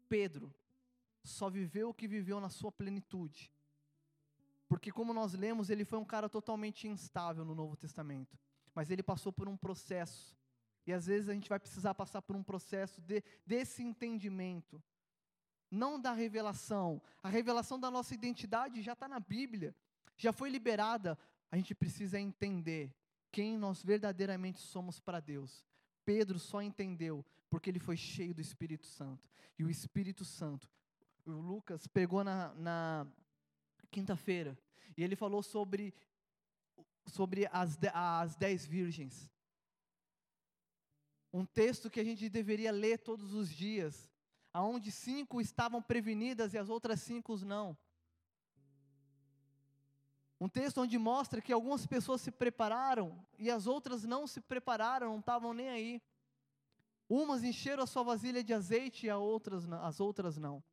Pedro só viveu o que viveu na sua plenitude, porque, como nós lemos, ele foi um cara totalmente instável no Novo Testamento. Mas ele passou por um processo. E às vezes a gente vai precisar passar por um processo de, desse entendimento. Não da revelação. A revelação da nossa identidade já está na Bíblia. Já foi liberada. A gente precisa entender quem nós verdadeiramente somos para Deus. Pedro só entendeu porque ele foi cheio do Espírito Santo. E o Espírito Santo, o Lucas pegou na, na quinta-feira, e ele falou sobre, sobre as, as dez virgens. Um texto que a gente deveria ler todos os dias, aonde cinco estavam prevenidas e as outras cinco não. Um texto onde mostra que algumas pessoas se prepararam e as outras não se prepararam, não estavam nem aí. Umas encheram a sua vasilha de azeite e as outras, as outras não.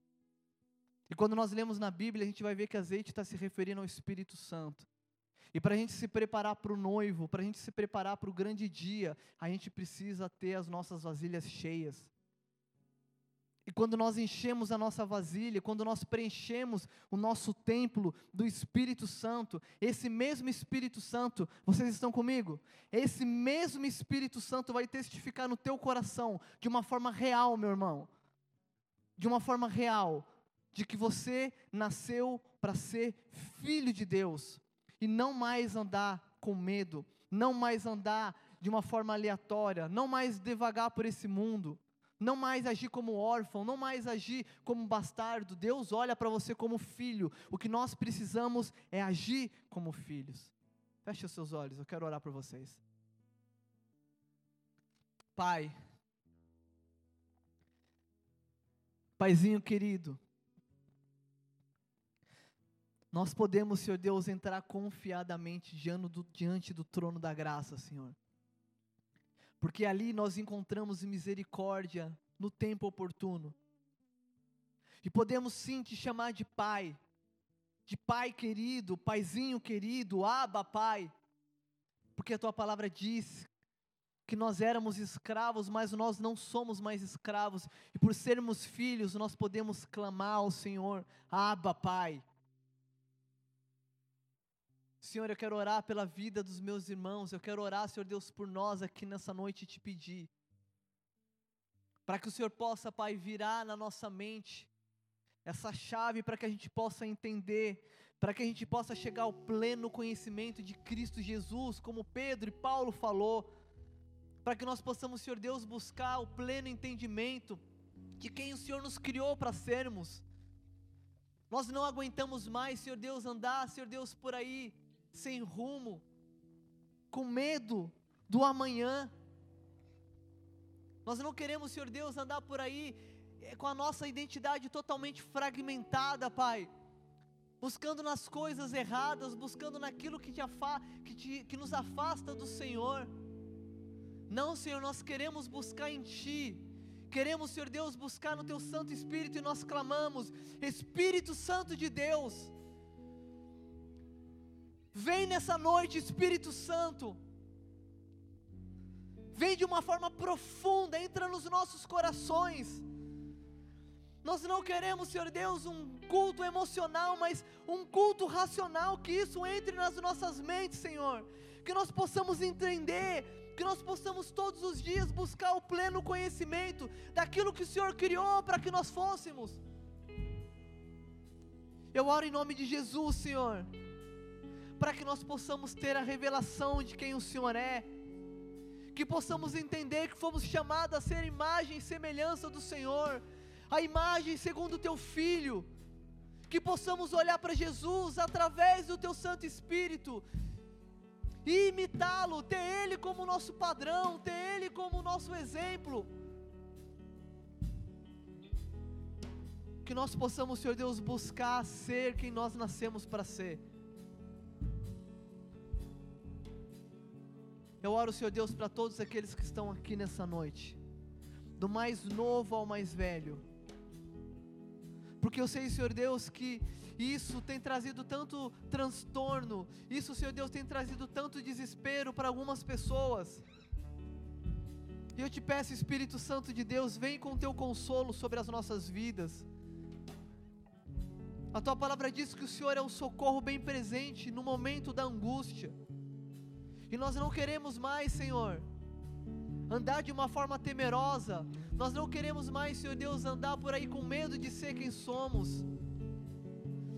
E quando nós lemos na Bíblia, a gente vai ver que azeite está se referindo ao Espírito Santo. E para a gente se preparar para o noivo, para a gente se preparar para o grande dia, a gente precisa ter as nossas vasilhas cheias. E quando nós enchemos a nossa vasilha, quando nós preenchemos o nosso templo do Espírito Santo, esse mesmo Espírito Santo, vocês estão comigo? Esse mesmo Espírito Santo vai testificar no teu coração, de uma forma real, meu irmão. De uma forma real, de que você nasceu para ser filho de Deus e não mais andar com medo, não mais andar de uma forma aleatória, não mais devagar por esse mundo, não mais agir como órfão, não mais agir como bastardo. Deus olha para você como filho. O que nós precisamos é agir como filhos. Feche os seus olhos, eu quero orar por vocês. Pai, Paizinho querido, nós podemos, Senhor Deus, entrar confiadamente diante do, diante do trono da graça, Senhor. Porque ali nós encontramos misericórdia no tempo oportuno. E podemos sim te chamar de Pai, de Pai querido, Paizinho querido, Aba Pai. Porque a tua palavra diz que nós éramos escravos, mas nós não somos mais escravos. E por sermos filhos, nós podemos clamar ao Senhor, Aba Pai. Senhor, eu quero orar pela vida dos meus irmãos, eu quero orar, Senhor Deus, por nós aqui nessa noite e te pedir, para que o Senhor possa, Pai, virar na nossa mente essa chave para que a gente possa entender, para que a gente possa chegar ao pleno conhecimento de Cristo Jesus, como Pedro e Paulo falou, para que nós possamos, Senhor Deus, buscar o pleno entendimento de quem o Senhor nos criou para sermos. Nós não aguentamos mais, Senhor Deus, andar, Senhor Deus, por aí sem rumo, com medo do amanhã. Nós não queremos, Senhor Deus, andar por aí eh, com a nossa identidade totalmente fragmentada, Pai. Buscando nas coisas erradas, buscando naquilo que, te afa que, te, que nos afasta do Senhor. Não, Senhor, nós queremos buscar em Ti. Queremos, Senhor Deus, buscar no Teu Santo Espírito e nós clamamos: Espírito Santo de Deus, Vem nessa noite, Espírito Santo. Vem de uma forma profunda, entra nos nossos corações. Nós não queremos, Senhor Deus, um culto emocional, mas um culto racional, que isso entre nas nossas mentes, Senhor. Que nós possamos entender, que nós possamos todos os dias buscar o pleno conhecimento daquilo que o Senhor criou para que nós fôssemos. Eu oro em nome de Jesus, Senhor para que nós possamos ter a revelação de quem o Senhor é, que possamos entender que fomos chamados a ser imagem e semelhança do Senhor, a imagem segundo o teu filho, que possamos olhar para Jesus através do Teu Santo Espírito e imitá-lo, ter Ele como nosso padrão, ter Ele como nosso exemplo. Que nós possamos, Senhor Deus, buscar ser quem nós nascemos para ser. Eu oro, Senhor Deus, para todos aqueles que estão aqui nessa noite, do mais novo ao mais velho, porque eu sei, Senhor Deus, que isso tem trazido tanto transtorno, isso, Senhor Deus, tem trazido tanto desespero para algumas pessoas. E eu te peço, Espírito Santo de Deus, vem com teu consolo sobre as nossas vidas. A tua palavra diz que o Senhor é um socorro bem presente no momento da angústia. E nós não queremos mais, Senhor, andar de uma forma temerosa. Nós não queremos mais, Senhor Deus, andar por aí com medo de ser quem somos.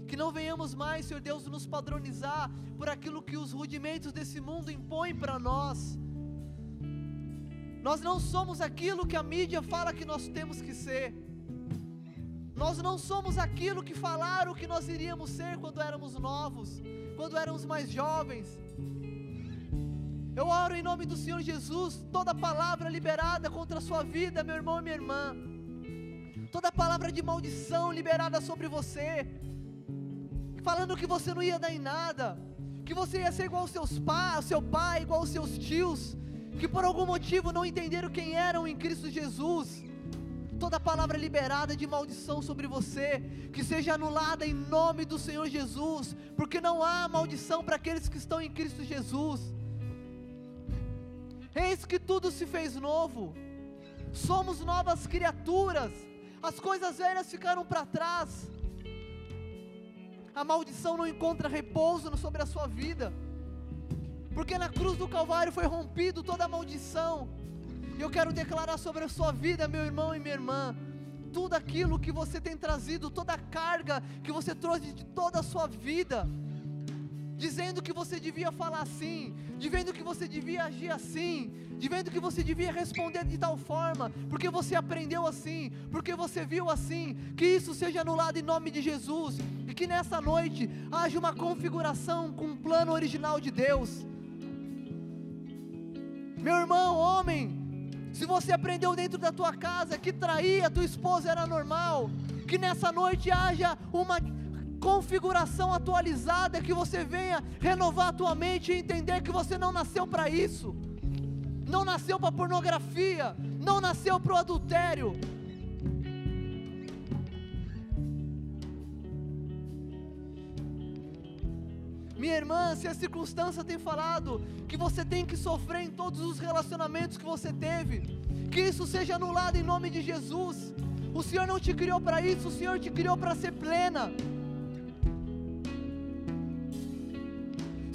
Que não venhamos mais, Senhor Deus, nos padronizar por aquilo que os rudimentos desse mundo impõem para nós. Nós não somos aquilo que a mídia fala que nós temos que ser. Nós não somos aquilo que falaram que nós iríamos ser quando éramos novos, quando éramos mais jovens. Eu oro em nome do Senhor Jesus, toda palavra liberada contra a sua vida, meu irmão e minha irmã, toda palavra de maldição liberada sobre você, falando que você não ia dar em nada, que você ia ser igual aos seus pais, seu pai, igual aos seus tios, que por algum motivo não entenderam quem eram em Cristo Jesus. Toda palavra liberada de maldição sobre você, que seja anulada em nome do Senhor Jesus, porque não há maldição para aqueles que estão em Cristo Jesus. Eis que tudo se fez novo, somos novas criaturas, as coisas velhas ficaram para trás, a maldição não encontra repouso sobre a sua vida, porque na cruz do Calvário foi rompido toda a maldição. E eu quero declarar sobre a sua vida, meu irmão e minha irmã, tudo aquilo que você tem trazido, toda a carga que você trouxe de toda a sua vida, dizendo que você devia falar assim, dizendo que você devia agir assim, dizendo que você devia responder de tal forma, porque você aprendeu assim, porque você viu assim, que isso seja anulado em nome de Jesus, e que nessa noite haja uma configuração com o plano original de Deus. Meu irmão, homem, se você aprendeu dentro da tua casa que trair a tua esposa era normal, que nessa noite haja uma configuração atualizada, que você venha renovar a tua mente e entender que você não nasceu para isso, não nasceu para pornografia, não nasceu para o adultério. Minha irmã, se a circunstância tem falado que você tem que sofrer em todos os relacionamentos que você teve, que isso seja anulado em nome de Jesus. O Senhor não te criou para isso, o Senhor te criou para ser plena.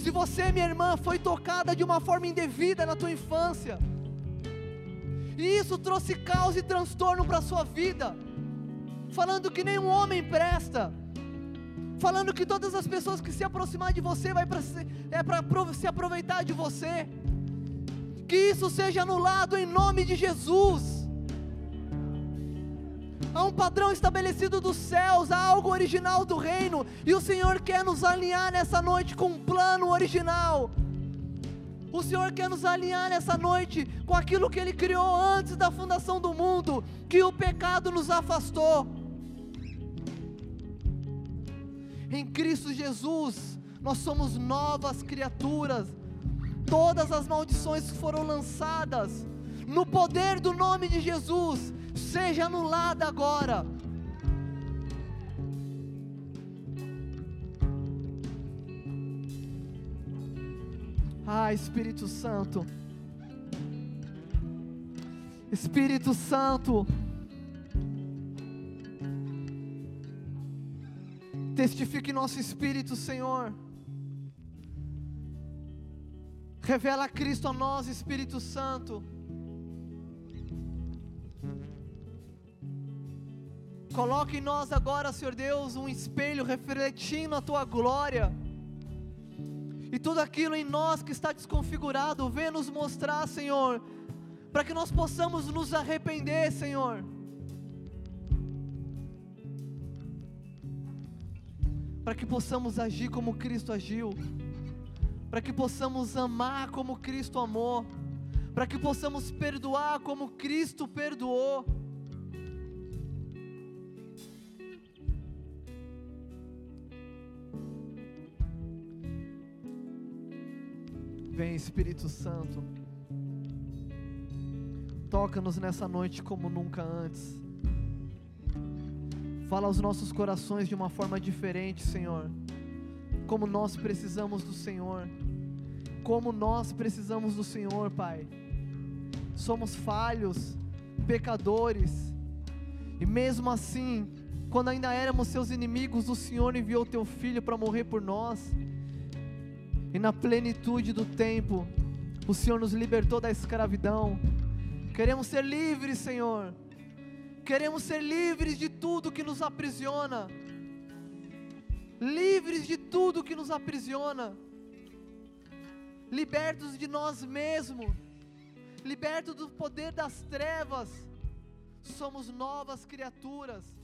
Se você, minha irmã, foi tocada de uma forma indevida na tua infância, e isso trouxe caos e transtorno para a sua vida, falando que nenhum homem presta, falando que todas as pessoas que se aproximar de você vai pra, é para se aproveitar de você, que isso seja anulado em nome de Jesus. Há um padrão estabelecido dos céus, há algo original do reino, e o Senhor quer nos alinhar nessa noite com um plano original. O Senhor quer nos alinhar nessa noite com aquilo que Ele criou antes da fundação do mundo, que o pecado nos afastou. Em Cristo Jesus, nós somos novas criaturas. Todas as maldições foram lançadas, no poder do nome de Jesus, seja anulada agora. Ah, Espírito Santo. Espírito Santo. Testifique nosso espírito, Senhor. Revela Cristo a nós, Espírito Santo. Coloque em nós agora, Senhor Deus, um espelho refletindo a tua glória. E tudo aquilo em nós que está desconfigurado, venha nos mostrar, Senhor, para que nós possamos nos arrepender, Senhor. para que possamos agir como Cristo agiu, para que possamos amar como Cristo amou, para que possamos perdoar como Cristo perdoou. Espírito Santo, toca-nos nessa noite como nunca antes. Fala aos nossos corações de uma forma diferente, Senhor. Como nós precisamos do Senhor. Como nós precisamos do Senhor, Pai. Somos falhos, pecadores. E mesmo assim, quando ainda éramos seus inimigos, o Senhor enviou teu filho para morrer por nós. E na plenitude do tempo, o Senhor nos libertou da escravidão. Queremos ser livres, Senhor. Queremos ser livres de tudo que nos aprisiona. Livres de tudo que nos aprisiona. Libertos de nós mesmos. Libertos do poder das trevas. Somos novas criaturas